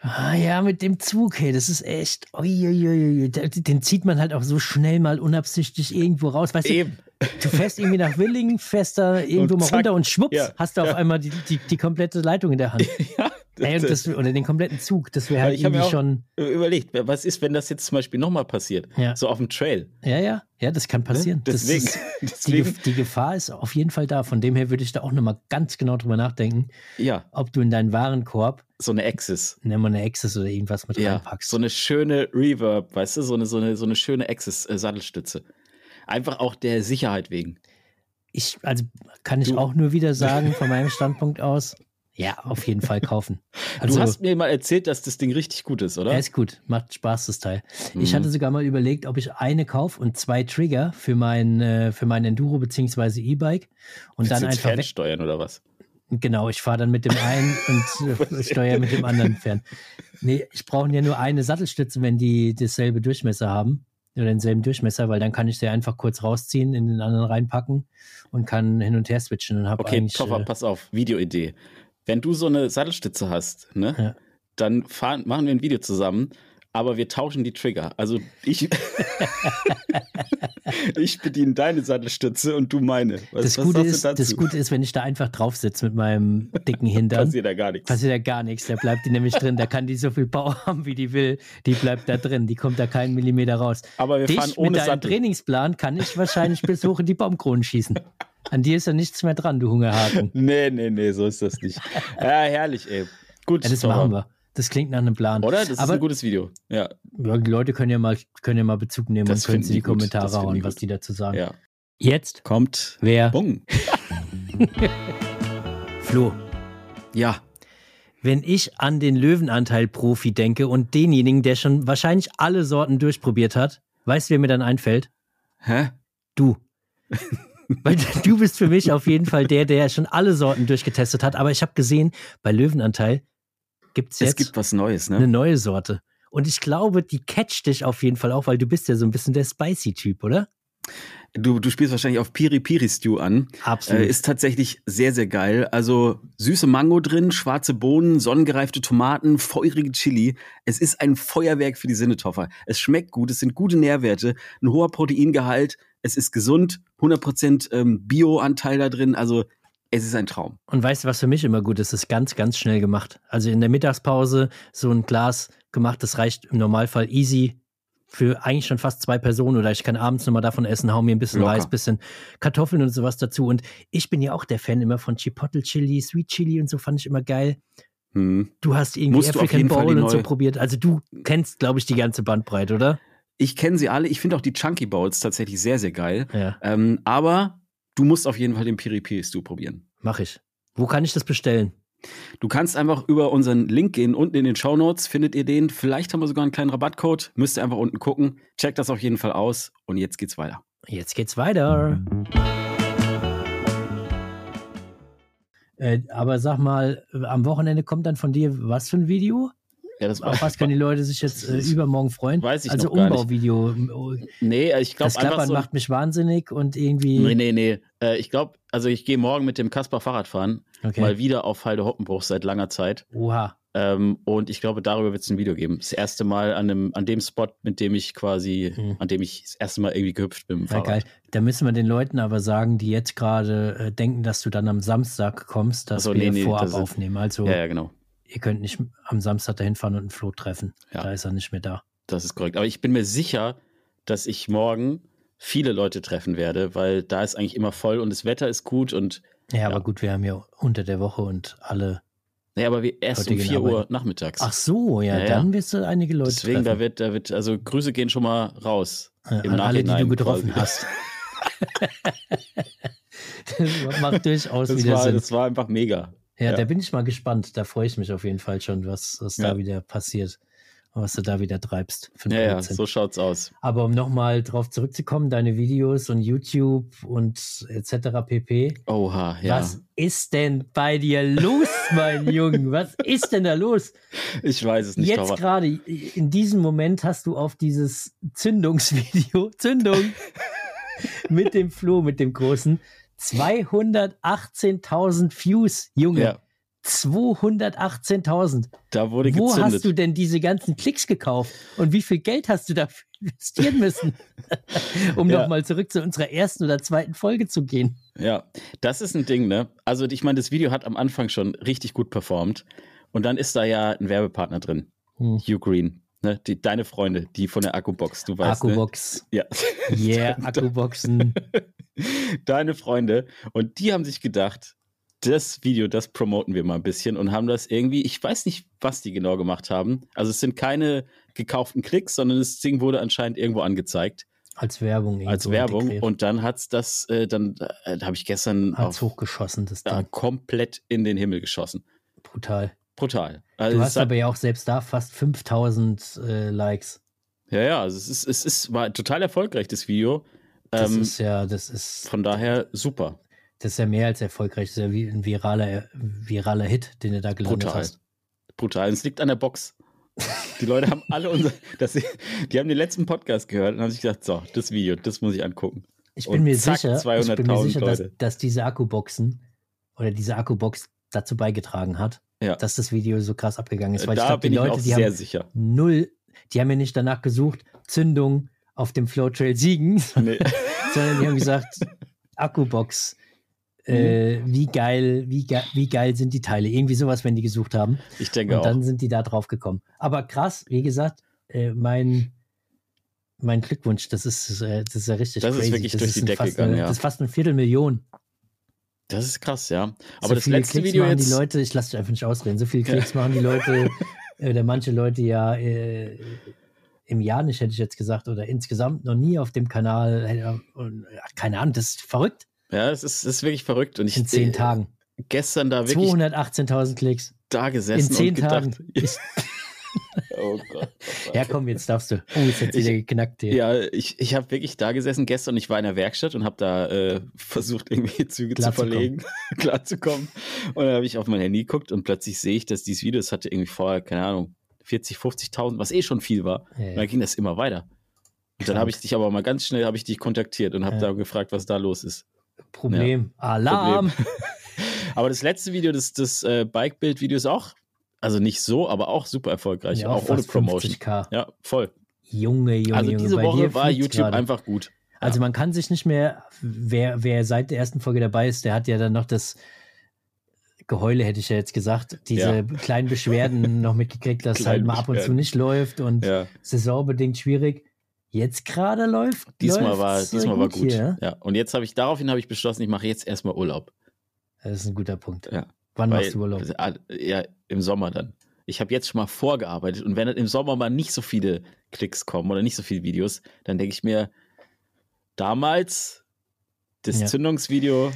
Ah, ja, mit dem Zug, hey, das ist echt. Uiuiui, den zieht man halt auch so schnell mal unabsichtlich irgendwo raus. Weißt Eben. du, du fährst irgendwie nach Willingen, fährst da irgendwo Und mal zack. runter und schwupps, Ja, hast du auf ja. einmal die, die, die komplette Leitung in der Hand. (laughs) Ja, Ey, und (laughs) das, oder den kompletten Zug. Das wäre Ja, halt irgendwie schon. überlegt, was ist, wenn das jetzt zum Beispiel nochmal passiert? Ja. So auf dem Trail. Ja, ja, ja, das kann passieren. Das Deswegen, ist, (laughs) die, deswegen, Gef- die Gefahr ist auf jeden Fall da. Von dem her würde ich da auch nochmal ganz genau drüber nachdenken, ja, ob du in deinen Warenkorb, so eine Axis. nennen wir eine Access oder irgendwas mit Ja, reinpackst. so eine schöne Reverb, weißt du, so eine, so eine, so eine schöne Axis-Sattelstütze. Einfach auch der Sicherheit wegen. Ich, also kann ich Du- auch nur wieder (laughs) sagen, von meinem Standpunkt aus, ja, auf jeden Fall kaufen. (laughs) Also, du hast mir mal erzählt, dass das Ding richtig gut ist, oder? er ist gut, macht Spaß, das Teil. Ich Mhm. hatte sogar mal überlegt, ob ich eine kaufe und zwei Trigger für mein, äh, für mein Enduro bzw. E-Bike und Willst dann einfach fernsteuern oder was? Genau, ich fahre dann mit dem einen (laughs) und äh, steuere mit dem anderen fern. Nee, ich brauche ja nur eine Sattelstütze, wenn die dasselbe Durchmesser haben oder denselben Durchmesser, weil dann kann ich sie einfach kurz rausziehen, in den anderen reinpacken und kann hin und her switchen und habe Okay. Toffer, äh, pass auf, Videoidee. Wenn du so eine Sattelstütze hast, ne, Ja. dann fahren, machen wir ein Video zusammen, aber wir tauschen die Trigger. Also ich, (laughs) ich bediene deine Sattelstütze und du meine. Was, das, Gute ist, das Gute ist, wenn ich da einfach drauf sitze mit meinem dicken Hintern, passiert da gar nichts. passiert ja gar nichts. Da bleibt die nämlich drin. Da kann die so viel Power haben, wie die will. Die bleibt da drin. Die kommt da keinen Millimeter raus. Aber wir fahren Dich ohne mit deinem Sattel. Trainingsplan kann ich wahrscheinlich bis hoch in die Baumkronen schießen. (laughs) An dir ist ja nichts mehr dran, du Hungerhaken. (laughs) Nee, nee, nee, so ist das nicht. ja, herrlich, ey. Gut, Ja, das Toffer. machen wir. Das klingt nach einem Plan. Oder? Das ist Aber ein gutes Video. Ja, ja, die Leute können ja mal, können ja mal Bezug nehmen Das und können sie die gut. Das Kommentare die hauen, was die dazu sagen. ja. Jetzt, Kommt. wer? Bung. (laughs) Flo. Ja. Wenn ich an den Löwenanteil-Profi denke und denjenigen, der schon wahrscheinlich alle Sorten durchprobiert hat, weißt du, wer mir dann einfällt? Hä? Du. (laughs) Weil du bist für mich auf jeden Fall der, der schon alle Sorten durchgetestet hat. Aber ich habe gesehen, bei Löwenanteil gibt es Es jetzt gibt was Neues, eine ne? neue Sorte. Und ich glaube, die catcht dich auf jeden Fall auch, weil du bist ja so ein bisschen der Spicy-Typ, oder? Du, du spielst wahrscheinlich auf Piri Piri Stew an. Absolut. Äh, ist tatsächlich sehr, sehr geil. Also süße Mango drin, schwarze Bohnen, sonnengereifte Tomaten, feurige Chili. Es ist ein Feuerwerk für die Sinnetoffer. Es schmeckt gut, es sind gute Nährwerte, ein hoher Proteingehalt, es ist gesund, 100% ähm, Bio-Anteil da drin. Also es ist ein Traum. Und weißt du, was für mich immer gut ist? Das ist ganz, ganz schnell gemacht. Also in der Mittagspause so ein Glas gemacht, das reicht im Normalfall easy für eigentlich schon fast zwei Personen oder ich kann abends nochmal davon essen, hau mir ein bisschen Locker. Reis, bisschen Kartoffeln und sowas dazu. Und ich bin ja auch der Fan immer von Chipotle Chili, Sweet Chili und so fand ich immer geil. Hm. Du hast irgendwie Musst African Bowl und so probiert. Also du kennst, glaube ich, die ganze Bandbreite, oder? Ich kenne sie alle. Ich finde auch die Chunky Bowls tatsächlich sehr, sehr geil. Ja, Ähm, aber du musst auf jeden Fall den Piri Piri Stew probieren. mach ich. Wo kann ich das bestellen? Du kannst einfach über unseren Link gehen. Unten in den Show Notes findet ihr den. Vielleicht haben wir sogar einen kleinen Rabattcode. Müsst ihr einfach unten gucken. Checkt das auf jeden Fall aus. Und jetzt geht's weiter. Jetzt geht's weiter. Äh, aber sag mal, am Wochenende kommt dann von dir was für ein Video? Ja, das Auf was können die Leute sich jetzt äh, übermorgen freuen? Weiß ich also noch gar nicht. Umbauvideo. Nee, ich glaube Das einfach Klappern so. macht mich wahnsinnig und irgendwie. Nee, nee, nee. Äh, ich glaube, also ich gehe morgen mit dem Kaspar Fahrrad fahren. Okay. Mal wieder auf Halde Hoppenbruch seit langer Zeit. Oha. Ähm, und ich glaube, darüber wird es ein Video geben. Das erste Mal an dem, an dem Spot, mit dem ich quasi, Mhm. an dem ich das erste Mal irgendwie gehüpft bin. Ja, geil. Da müssen wir den Leuten aber sagen, die jetzt gerade äh, denken, dass du dann am Samstag kommst, dass so, wir nee, nee, vorab das aufnehmen. Also Ja, ja, genau. Ihr könnt nicht am Samstag dahin fahren und einen Flo treffen. Ja. Da ist er nicht mehr da. Das ist korrekt. Aber ich bin mir sicher, dass ich morgen viele Leute treffen werde, weil da ist eigentlich immer voll und das Wetter ist gut und Ja, Ja. aber gut, wir haben ja unter der Woche und alle. naja, aber wir erst um gehen 4 Uhr nachmittags. Ach so, ja, Ja, ja. dann wirst du einige Leute Deswegen, da treffen. wird, da wird, also Grüße gehen schon mal raus. Im an alle, die du getroffen quasi. hast. (laughs) (laughs) das macht durchaus Das wieder war, Sinn. das war einfach mega. Ja, ja. da bin ich mal gespannt. Da freue ich mich auf jeden Fall schon, was, was Ja. da wieder passiert. und Was du da wieder treibst. Ja, ja, so schaut's aus. Aber um nochmal drauf zurückzukommen, deine Videos und YouTube und etc. pp. Oha, ja. Was ist denn bei dir los, mein (laughs) Junge? Was ist denn da los? Ich weiß es nicht, Jetzt gerade, in diesem Moment hast du auf dieses Zündungsvideo, Zündung, (laughs) mit dem Flo, mit dem großen, 218.000 Views, Junge. ja, 218.000. da wurde Wo gezündet. hast du denn diese ganzen Klicks gekauft? Und wie viel Geld hast du dafür investieren müssen? (laughs) um Ja. nochmal zurück zu unserer ersten oder zweiten Folge zu gehen. Ja, das ist ein Ding, ne? Also ich meine, das Video hat am Anfang schon richtig gut performt. Und dann ist da ja ein Werbepartner drin. Hm. Hugh Green. Ne? Die, deine Freunde, die von der Akkubox, du weißt. Akkubox. Ne? Ja. Yeah, (laughs) Akkuboxen. (laughs) Deine Freunde. Und die haben sich gedacht, das Video, das promoten wir mal ein bisschen und haben das irgendwie, ich weiß nicht, was die genau gemacht haben. Also es sind keine gekauften Klicks, sondern das Ding wurde anscheinend irgendwo angezeigt Als Werbung. als Werbung. integriert. Und dann hat's das, äh, dann äh, da habe ich gestern Hat's auf, hochgeschossen, das da Ding. komplett in den Himmel geschossen. Brutal. Brutal. Also Du es hast hat, aber ja auch selbst da fast 5000 äh, Likes. ja, ja, also es ist, es ist, war total erfolgreich, das Video. Das Ähm, ist ja, das ist, von daher super. das ist ja mehr als erfolgreich. Das ist ja wie ein viraler, viraler Hit, den du da gelandet Brutal. hast. Brutal. Und es liegt an der Box. Die Leute haben alle unser, das, die haben den letzten Podcast gehört und haben sich gedacht, so, das Video, das muss ich angucken. Ich bin Und mir zack, sicher, ich bin mir 200.000 sicher dass, dass diese Akkuboxen oder diese Akkubox dazu beigetragen hat, Ja. dass das Video so krass abgegangen ist. Weil da ich glaube, bin die ich Leute, auch die sehr haben sicher. null, die haben ja nicht danach gesucht, Zündung auf dem Flowtrail siegen, Nee. (laughs) sondern die haben gesagt, Akkubox. Äh, Mhm. wie geil, wie, ge wie geil sind die Teile? Irgendwie sowas, wenn die gesucht haben. Ich denke Und dann auch. sind die da drauf gekommen. Aber krass, wie gesagt, äh, mein, mein Glückwunsch, das ist, äh, das ist ja richtig Das ist crazy. wirklich durch die ein Decke gegangen, eine, ja. Das ist fast eine Viertelmillion. Das ist krass, ja. Aber so das viele letzte Klicks Video machen jetzt. die Leute, ich lasse dich einfach nicht ausreden, so viele Klicks machen die Leute, (laughs) äh, oder manche Leute ja äh, im Jahr nicht, hätte ich jetzt gesagt, oder insgesamt noch nie auf dem Kanal. Und, keine Ahnung, das ist verrückt. Ja, es ist, ist wirklich verrückt. Und ich In zehn äh, Tagen. gestern da wirklich 218.000 Klicks. da In gesessen zehn und gedacht, Tagen. (laughs) Ich, (laughs) oh Gott. ja, komm, jetzt darfst du. Oh, jetzt Ich- wieder geknackt hier. Ja, ich, ich habe wirklich da gesessen gestern und ich war in der Werkstatt und habe da äh, versucht, irgendwie Züge Klar zu zu verlegen, (laughs) klarzukommen. Und dann habe ich auf mein Handy geguckt und plötzlich sehe ich, dass dieses Video, das hatte irgendwie vorher, keine Ahnung, 40, 50.000, was eh schon viel war. Ja, Und dann ging das immer weiter. Und dann habe ich dich aber mal ganz schnell, habe ich dich kontaktiert und habe Ja. da gefragt, was da los ist. Problem. Alarm. (laughs) Aber das letzte Video, das, das äh, Bike-Bild-Video ist auch, also nicht so, aber auch super erfolgreich, Ja, auch ohne Promotion. 50k. Ja, voll. Junge, Junge, also Junge. diese bei Woche war YouTube gerade. einfach gut. Also man kann sich nicht mehr, wer, wer seit der ersten Folge dabei ist, der hat ja dann noch das Geheule, hätte ich ja jetzt gesagt, diese Ja. kleinen Beschwerden (laughs) noch mitgekriegt, dass halt Kleinen mal ab und zu nicht läuft und Ja. saisonbedingt schwierig. Jetzt gerade läuft. Diesmal war, diesmal war gut. Hier. Ja. Und jetzt habe ich, daraufhin habe ich beschlossen, ich mache jetzt erstmal Urlaub. Das ist ein guter Punkt. Ja. Wann Weil- machst du Urlaub? Ja, im Sommer dann. Ich habe jetzt schon mal vorgearbeitet und wenn im Sommer mal nicht so viele Klicks kommen oder nicht so viele Videos, dann denke ich mir, damals das Ja. Zündungsvideo,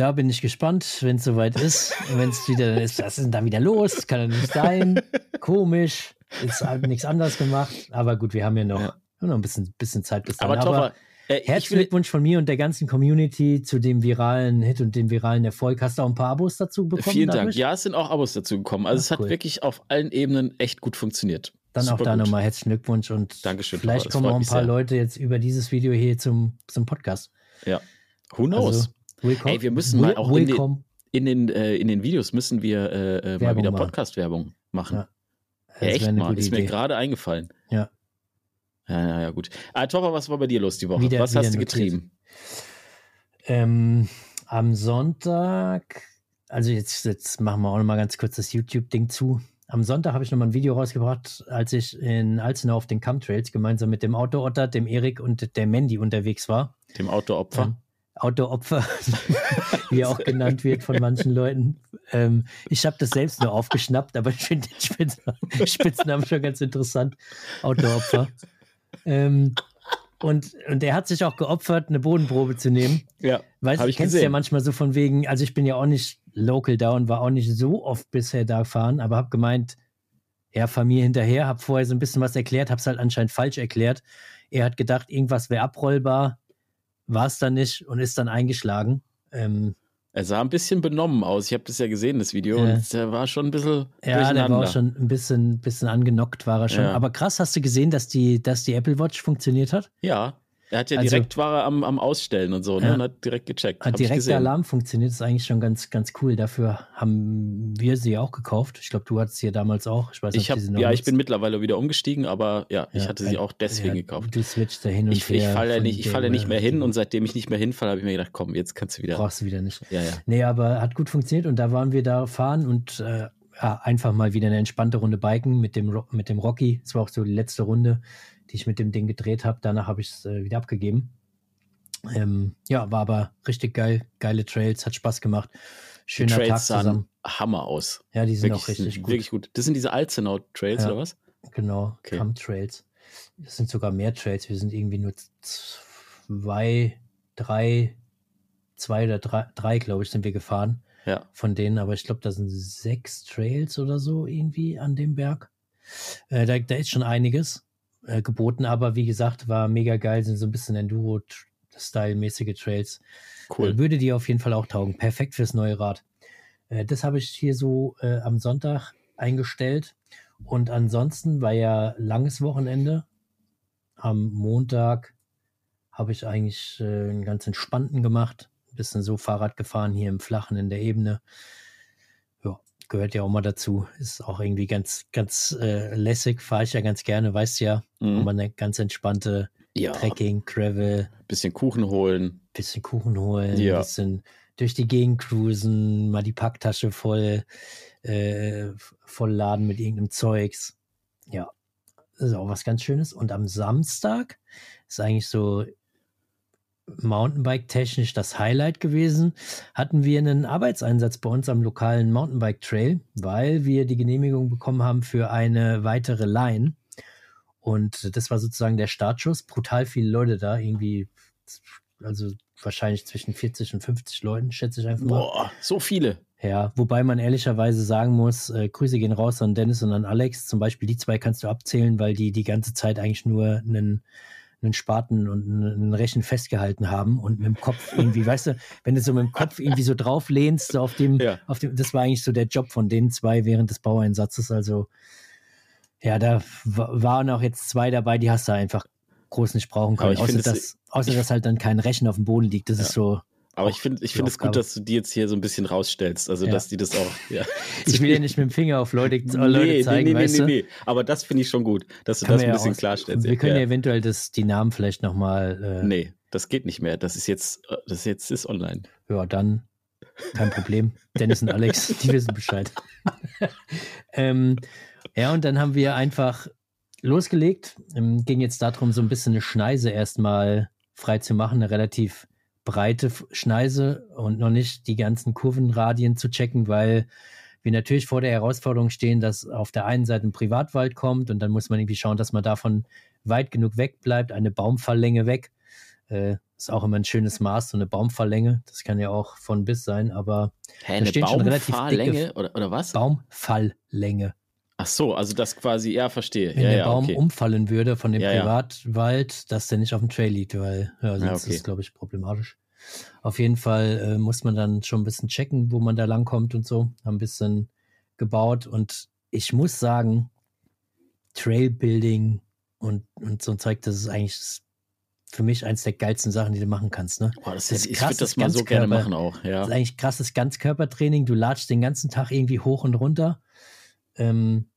da bin ich gespannt, wenn es soweit ist. Wenn es wieder ist, was ist denn da wieder los? Kann ja nicht sein. Komisch. Ist halt nichts anderes gemacht. Aber gut, wir haben ja noch, Ja. haben noch ein bisschen, bisschen Zeit bis dann. Aber Topper, äh, ich Herzlichen Glückwunsch von mir und der ganzen Community zu dem viralen Hit und dem viralen Erfolg. Hast du auch ein paar Abos dazu bekommen? vielen Dank. dadurch? Ja, es sind auch Abos dazu gekommen. Also Ach, es hat cool. wirklich auf allen Ebenen echt gut funktioniert. Dann auch Super da gut. nochmal herzlichen Glückwunsch und Dankeschön, vielleicht Papa, kommen auch ein paar sehr. Leute jetzt über dieses Video hier zum, zum Podcast. Who knows? Also, willkommen. Ey, wir müssen mal auch in den- in, den, äh, in den Videos müssen wir äh, äh, mal wieder. Podcast-Werbung machen. Ja. Ja, echt mal. Ist mir gerade eingefallen. Ja. Ja, ja, ja, gut. Ah, Topper, was war bei dir los die Woche? Wieder- was wieder hast du getrieben? Ähm, am Sonntag, also jetzt, jetzt machen wir auch noch mal ganz kurz das YouTube-Ding zu. Am Sonntag habe ich noch mal ein Video rausgebracht, als ich in Alzenau auf den Chemtrails gemeinsam mit dem Auto-Otter, dem Erik und der Mandy unterwegs war. Dem Autoopfer? Autoopfer, (laughs) wie er auch genannt wird von manchen Leuten. Ähm, ich habe das selbst nur aufgeschnappt, aber ich finde den Spitznamen, (laughs) Spitznamen schon ganz interessant. Autoopfer. Ähm, und, und er hat sich auch geopfert, eine Bodenprobe zu nehmen. Ja. Weißt du, ich kennst du ja gesehen. manchmal so von wegen, also ich bin ja auch nicht local da und war auch nicht so oft bisher da gefahren, aber habe gemeint, ja, fahr mir hinterher, habe vorher so ein bisschen was erklärt, habe es halt anscheinend falsch erklärt. Er hat gedacht, irgendwas wäre abrollbar, war es dann nicht und ist dann eingeschlagen. Ähm, Er sah ein bisschen benommen aus. Ich habe das ja gesehen, das Video. Ja. Und der war schon ein bisschen ja, der war schon ein bisschen, bisschen angenockt, war er schon. Ja. Aber krass, hast du gesehen, dass die, dass die Apple Watch funktioniert hat? Ja. Er hat ja Also- direkt, war er am, am Ausstellen und so, ne? Ja. Und hat direkt gecheckt. Hat Hab ich direkt der. Alarm funktioniert, ist eigentlich schon ganz, ganz cool. Dafür haben wir sie auch gekauft. Ich glaube, du hattest sie ja damals auch. Ich weiß nicht, Ich ob hab, sie noch ja, ich nutzt. bin mittlerweile wieder umgestiegen, aber ja, ich Ja, hatte sie auch deswegen ja, gekauft. Du switchst da hin und Ich, ich her. falle ja nicht, ich falle ja nicht mehr äh, hin und seitdem ich nicht mehr hinfalle, habe ich mir gedacht, komm, jetzt kannst du wieder. Brauchst du wieder nicht. Ja, ja. Nee, aber hat gut funktioniert und da waren wir da fahren und äh, einfach mal wieder eine entspannte Runde biken mit dem, mit dem Rocky. Es war auch so die letzte Runde, die ich mit dem Ding gedreht habe. Danach habe ich es äh, wieder abgegeben. Ähm, ja, war aber richtig geil. Geile Trails, hat Spaß gemacht. Schöner Tag zusammen. Hammer aus. Ja, die sind Wirklich, auch richtig gut. wirklich gut. Das sind diese Alzenau-Trails, Ja. oder was? Genau, Okay. Kamm-Trails. Das sind sogar mehr Trails. Wir sind irgendwie nur zwei, drei, zwei oder drei, drei glaube ich, sind wir gefahren Ja. von denen. Aber ich glaube, da sind sechs Trails oder so irgendwie an dem Berg. Äh, da, da ist schon einiges äh, geboten. Aber wie gesagt, war mega geil. Sind so ein bisschen Enduro-Style-mäßige Trails. Cool. Äh, Würde dir auf jeden Fall auch taugen. Perfekt fürs neue Rad. Äh, das habe ich hier so am Sonntag eingestellt. Und ansonsten war ja langes Wochenende. Am Montag habe ich eigentlich einen ganz entspannten gemacht. Ein bisschen so Fahrrad gefahren hier im Flachen in der Ebene. Gehört ja auch mal dazu. Ist auch irgendwie ganz, ganz äh, lässig. Fahre ich ja ganz gerne, weißt ja. Mhm. Aber eine ganz entspannte Ja. Trekking, Gravel, Bisschen Kuchen holen. bisschen Kuchen holen, Ja. bisschen durch die Gegend cruisen, mal die Packtasche voll, äh, voll laden mit irgendeinem Zeugs. Ja, das ist auch was ganz Schönes. Und am Samstag ist eigentlich so Mountainbike-technisch das Highlight gewesen. Hatten wir einen Arbeitseinsatz bei uns am lokalen Mountainbike-Trail, weil wir die Genehmigung bekommen haben für eine weitere Line. Und das war sozusagen der Startschuss. Brutal viele Leute da, irgendwie, also wahrscheinlich zwischen 40 und 50 Leuten, schätze ich einfach mal. Boah, so viele. Ja, wobei man ehrlicherweise sagen muss, äh, Grüße gehen raus an Dennis und an Alex. Zum Beispiel die zwei kannst du abzählen, weil die die ganze Zeit eigentlich nur einen, einen Spaten und einen Rechen festgehalten haben und mit dem Kopf irgendwie, weißt du, wenn du so mit dem Kopf irgendwie so drauf lehnst, so auf dem, Ja. auf dem, das war eigentlich so der Job von den zwei während des Baueinsatzes. Also, ja, da wa- waren auch jetzt zwei dabei, die hast du einfach groß nicht brauchen können. Außer, finde, das- dass, außer dass halt dann kein Rechen auf dem Boden liegt. Das ist so, Aber ich finde ich die finde es gut, dass du die jetzt hier so ein bisschen rausstellst. Also, Ja. dass die das auch. Ja. (laughs) ich will ja nicht mit dem Finger auf Leute, auf Leute zeigen, nee, nee, weißt nee, du? nee. Aber das finde ich schon gut, dass du Kann das ein ja bisschen aus- klarstellst. Wir können ja, ja. eventuell das, die Namen vielleicht nochmal. Äh, Nee, das geht nicht mehr. Das ist jetzt, äh, das jetzt ist online. Ja, dann kein Problem. Dennis und Alex, (laughs) die wissen Bescheid. (laughs) ähm, ja, und dann haben wir einfach losgelegt. Ähm, ging jetzt darum, so ein bisschen eine Schneise erstmal frei zu machen, eine relativ breite Schneise und noch nicht die ganzen Kurvenradien zu checken, weil wir natürlich vor der Herausforderung stehen, dass auf der einen Seite ein Privatwald kommt und dann muss man irgendwie schauen, dass man davon weit genug weg bleibt, eine Baumfalllänge weg. Äh, Ist auch immer ein schönes Maß, so eine Baumfalllänge. Das kann ja auch von bis sein, aber Hä, eine Baumfalllänge oder, oder was? Baumfalllänge. Ach so, also das quasi, ja, verstehe. Wenn ja, der ja, Baum okay. umfallen würde von dem Ja. Privatwald, dass der nicht auf dem Trail liegt, weil ja, sonst Ja, ist okay. es, glaube ich, problematisch. Auf jeden Fall äh, muss man dann schon ein bisschen checken, wo man da langkommt und so. Haben ein bisschen gebaut und ich muss sagen, Trailbuilding und, und so ein Zeug, das ist eigentlich das- für mich eins der geilsten Sachen, die du machen kannst. Ne? Boah, das das ist, ich krass, würde das das mal so gerne machen auch, ja. Das ist eigentlich krasses Ganzkörpertraining. Du latschst den ganzen Tag irgendwie hoch und runter, ähm,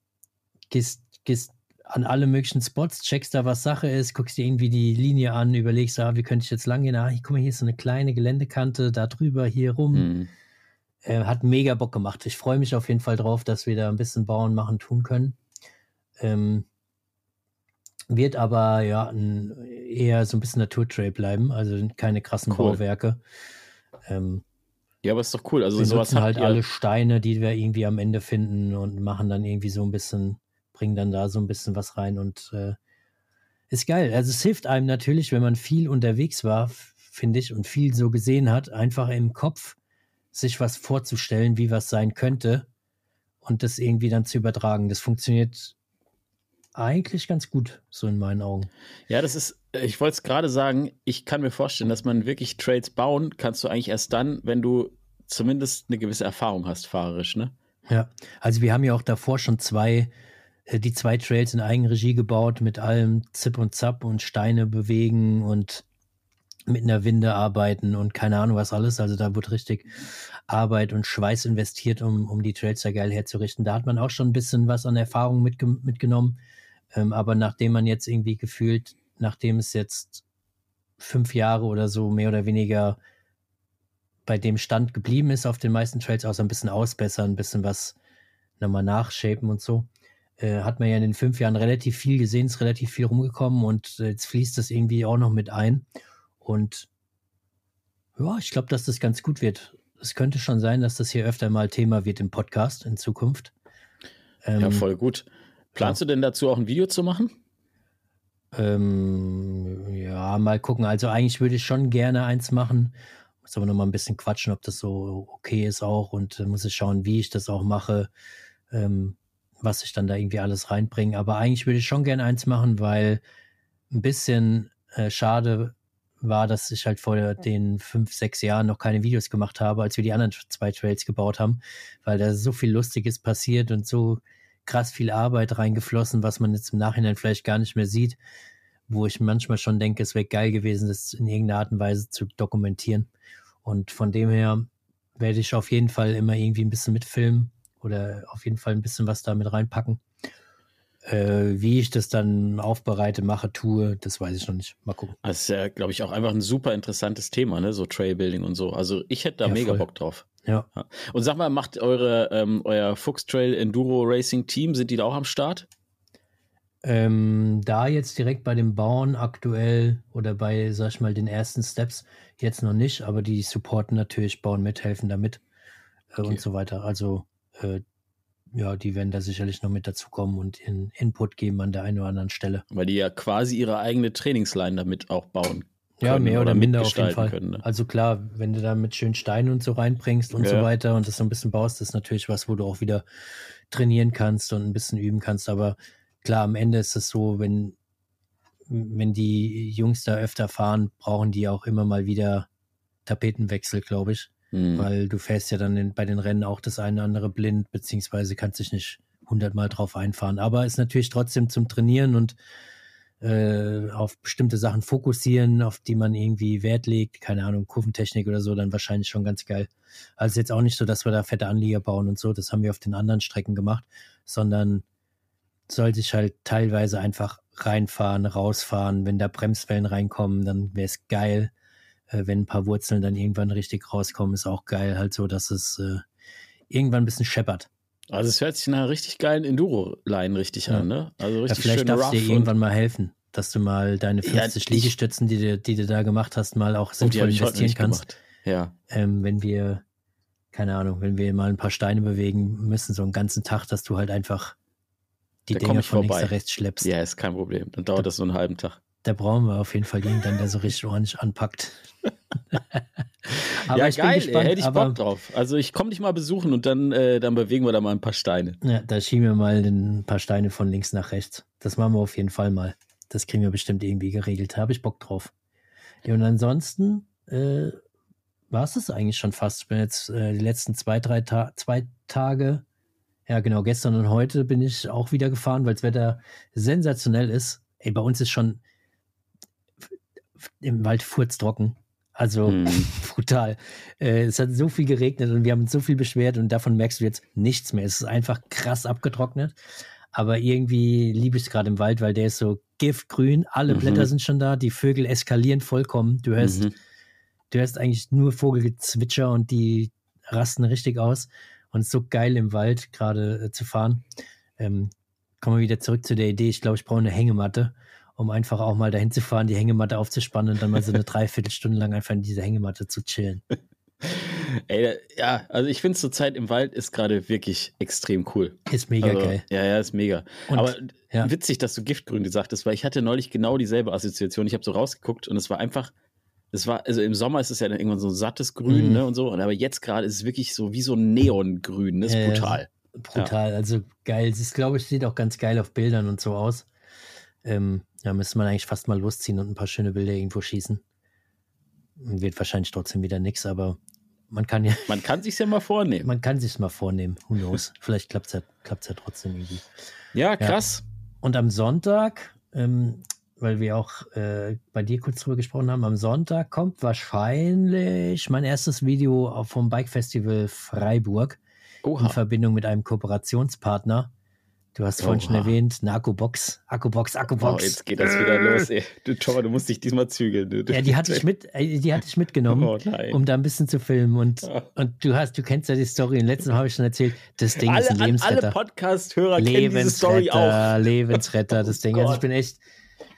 gehst, gehst an alle möglichen Spots, checkst da, was Sache ist, guckst dir irgendwie die Linie an, überlegst, ah, wie könnte ich jetzt lang gehen? Ah, guck mal, hier ist so eine kleine Geländekante, da drüber, hier rum. Mhm. Äh, hat mega Bock gemacht. Ich freue mich auf jeden Fall drauf, dass wir da ein bisschen bauen, machen, tun können. Ähm, wird aber ja ein, eher so ein bisschen Naturtrail bleiben, also keine krassen Cool. Bauwerke. Ähm, Ja, aber ist doch cool. Also wir sowas halt alle Steine, die wir irgendwie am Ende finden und machen dann irgendwie so ein bisschen, bringen dann da so ein bisschen was rein und äh, ist geil. Also es hilft einem natürlich, wenn man viel unterwegs war, finde ich, und viel so gesehen hat, einfach im Kopf sich was vorzustellen, wie was sein könnte und das irgendwie dann zu übertragen. Das funktioniert eigentlich ganz gut, so in meinen Augen. Ja, das ist, äh, ich wollte es gerade sagen, ich kann mir vorstellen, dass man wirklich Trails bauen kannst du eigentlich erst dann, wenn du zumindest eine gewisse Erfahrung hast, fahrerisch, ne? Ja, also wir haben ja auch davor schon zwei, die zwei Trails in Eigenregie gebaut, mit allem Zip und Zap und Steine bewegen und mit einer Winde arbeiten und keine Ahnung was alles. Also da wurde richtig Arbeit und Schweiß investiert, um, um die Trails da geil herzurichten. Da hat man auch schon ein bisschen was an Erfahrung mitge mitgenommen. Ähm, aber nachdem man jetzt irgendwie gefühlt, nachdem es jetzt fünf Jahre oder so mehr oder weniger bei dem Stand geblieben ist auf den meisten Trails, außer ein bisschen ausbessern, ein bisschen was nochmal nachshapen und so, äh, hat man ja in den fünf Jahren relativ viel gesehen, ist relativ viel rumgekommen und äh, jetzt fließt das irgendwie auch noch mit ein. Und ja, ich glaube, dass das ganz gut wird. Es könnte schon sein, dass das hier öfter mal Thema wird im Podcast in Zukunft. Ähm, Ja, voll gut. Planst du denn dazu auch ein Video zu machen? Ähm, ja, mal gucken. Also eigentlich würde ich schon gerne eins machen. Muss aber noch mal ein bisschen quatschen, ob das so okay ist auch und äh, muss ich schauen, wie ich das auch mache, ähm, was ich dann da irgendwie alles reinbringe. Aber eigentlich würde ich schon gerne eins machen, weil ein bisschen äh, schade war, dass ich halt vor den fünf, sechs Jahren noch keine Videos gemacht habe, als wir die anderen zwei Trails gebaut haben, weil da so viel Lustiges passiert und so krass viel Arbeit reingeflossen, was man jetzt im Nachhinein vielleicht gar nicht mehr sieht, wo ich manchmal schon denke, es wäre geil gewesen, das in irgendeiner Art und Weise zu dokumentieren. Und von dem her werde ich auf jeden Fall immer irgendwie ein bisschen mitfilmen oder auf jeden Fall ein bisschen was da mit reinpacken. Äh, wie ich das dann aufbereite, mache, tue, das weiß ich noch nicht. Mal gucken. Das ist ja, glaube ich, auch einfach ein super interessantes Thema, ne? So Trailbuilding und so. Also ich hätte da Ja, mega voll. Bock drauf. Ja. Ja. Und sag mal, macht eure, ähm, euer Fuchs Trail Enduro Racing Team, sind die da auch am Start? Ähm, da jetzt direkt bei dem Bauen aktuell oder bei, sag ich mal, den ersten Steps jetzt noch nicht, aber die supporten natürlich, bauen mit, helfen damit äh, Okay. und so weiter. Also äh, ja, die werden da sicherlich noch mit dazukommen und in Input geben an der einen oder anderen Stelle. Weil die ja quasi ihre eigene Trainingsline damit auch bauen. Ja, können mehr oder, minder auf jeden Fall. Können, ne? Also klar, wenn du da mit schönen Steinen und so reinbringst und Ja. so weiter und das so ein bisschen baust, ist natürlich was, wo du auch wieder trainieren kannst und ein bisschen üben kannst. Aber klar, am Ende ist es so, wenn, wenn die Jungs da öfter fahren, brauchen die auch immer mal wieder Tapetenwechsel, glaube ich. Hm. Weil du fährst ja dann in, bei den Rennen auch das eine oder andere blind, beziehungsweise kannst dich nicht hundertmal drauf einfahren. Aber ist natürlich trotzdem zum Trainieren und äh, auf bestimmte Sachen fokussieren, auf die man irgendwie Wert legt, keine Ahnung, Kurventechnik oder so, dann wahrscheinlich schon ganz geil. Also jetzt auch nicht so, dass wir da fette Anlieger bauen und so, das haben wir auf den anderen Strecken gemacht, sondern sollte ich halt teilweise einfach reinfahren, rausfahren, wenn da Bremswellen reinkommen, dann wäre es geil. Äh, wenn ein paar Wurzeln dann irgendwann richtig rauskommen, ist auch geil, halt so, dass es äh, irgendwann ein bisschen scheppert. Also es hört sich nach einer richtig geilen Enduro-Line richtig Ja. an, ne? Also Ja, richtig vielleicht schön darf es rough dir irgendwann mal helfen, dass du mal deine Ja, 50 ich- Liegestützen, die du, die du da gemacht hast, mal auch Oh, sinnvoll investieren kannst. gemacht. Ja. Ähm, wenn wir, keine Ahnung, wenn wir mal ein paar Steine bewegen müssen, so einen ganzen Tag, dass du halt einfach die Da Dinger von links vorbei. nach rechts schleppst. Ja, ist kein Problem. Dann dauert das so einen halben Tag. Da brauchen wir auf jeden Fall jemanden, der so richtig ordentlich anpackt. (laughs) aber ja, ich geil, bin gespannt, hätte ich Bock drauf. Also ich komme dich mal besuchen und dann, äh, dann bewegen wir da mal ein paar Steine. Ja, da schieben wir mal ein paar Steine von links nach rechts. Das machen wir auf jeden Fall mal. Das kriegen wir bestimmt irgendwie geregelt. Da habe ich Bock drauf. Ja, und ansonsten äh, war es das eigentlich schon fast. Ich bin jetzt äh, die letzten zwei, drei Ta zwei Tage, ja genau, gestern und heute bin ich auch wieder gefahren, weil das Wetter sensationell ist. Ey, bei uns ist schon im Wald furztrocken. Also hm. (laughs) brutal. Äh, es hat so viel geregnet und wir haben uns so viel beschwert und davon merkst du jetzt nichts mehr. Es ist einfach krass abgetrocknet. Aber irgendwie liebe ich es gerade im Wald, weil der ist so giftgrün. Alle mhm. Blätter sind schon da. Die Vögel eskalieren vollkommen. Du hörst, mhm. du hörst eigentlich nur Vogelgezwitscher und die rasten richtig aus. Und es ist so geil im Wald gerade äh, zu fahren. Ähm, kommen wir wieder zurück zu der Idee. Ich glaube, ich brauche eine Hängematte um einfach auch mal dahin zu fahren, die Hängematte aufzuspannen und dann mal so eine (laughs) Dreiviertelstunde lang einfach in diese Hängematte zu chillen. (laughs) Ey, ja, also ich finde zur Zeit im Wald ist gerade wirklich extrem cool. Ist mega also, geil. Ja, ja, ist mega. Und, Aber ja. witzig, dass du Giftgrün gesagt hast, weil ich hatte neulich genau dieselbe Assoziation. Ich habe so rausgeguckt und es war einfach, es war, also im Sommer ist es ja dann irgendwann so ein sattes Grün, mhm. ne, und so. Und aber jetzt gerade ist es wirklich so wie so ein Neongrün. Das ist äh, brutal. Brutal, ja. also geil. Es ist, glaube ich, sieht auch ganz geil auf Bildern und so aus. Ähm, ja, müsste man eigentlich fast mal losziehen und ein paar schöne Bilder irgendwo schießen. Wird wahrscheinlich trotzdem wieder nichts, aber man kann ja. (laughs) Man kann sich ja mal vornehmen. Man kann sich mal vornehmen. Who knows? Vielleicht klappt es ja, klappt's ja trotzdem irgendwie. Ja, krass. Ja. Und am Sonntag, ähm, weil wir auch äh, bei dir kurz drüber gesprochen haben, am Sonntag kommt wahrscheinlich mein erstes Video vom Bike Festival Freiburg Oha. in Verbindung mit einem Kooperationspartner. Du hast vorhin schon erwähnt, eine Akkubox, Akkubox, Akkubox. Oh, jetzt geht das wieder los, ey. Du, Tom, du musst dich diesmal zügeln. Du, ja, die hatte ich mit, die hatte ich mitgenommen, (laughs) oh, um da ein bisschen zu filmen. Und, oh. und du hast, du kennst ja die Story. Und letzten Habe ich schon erzählt, das Ding alle, ist ein Lebensretter. Alle Podcast-Hörer kennen diese Story auch. Lebensretter, das (laughs) Ding. Oh also ich bin echt.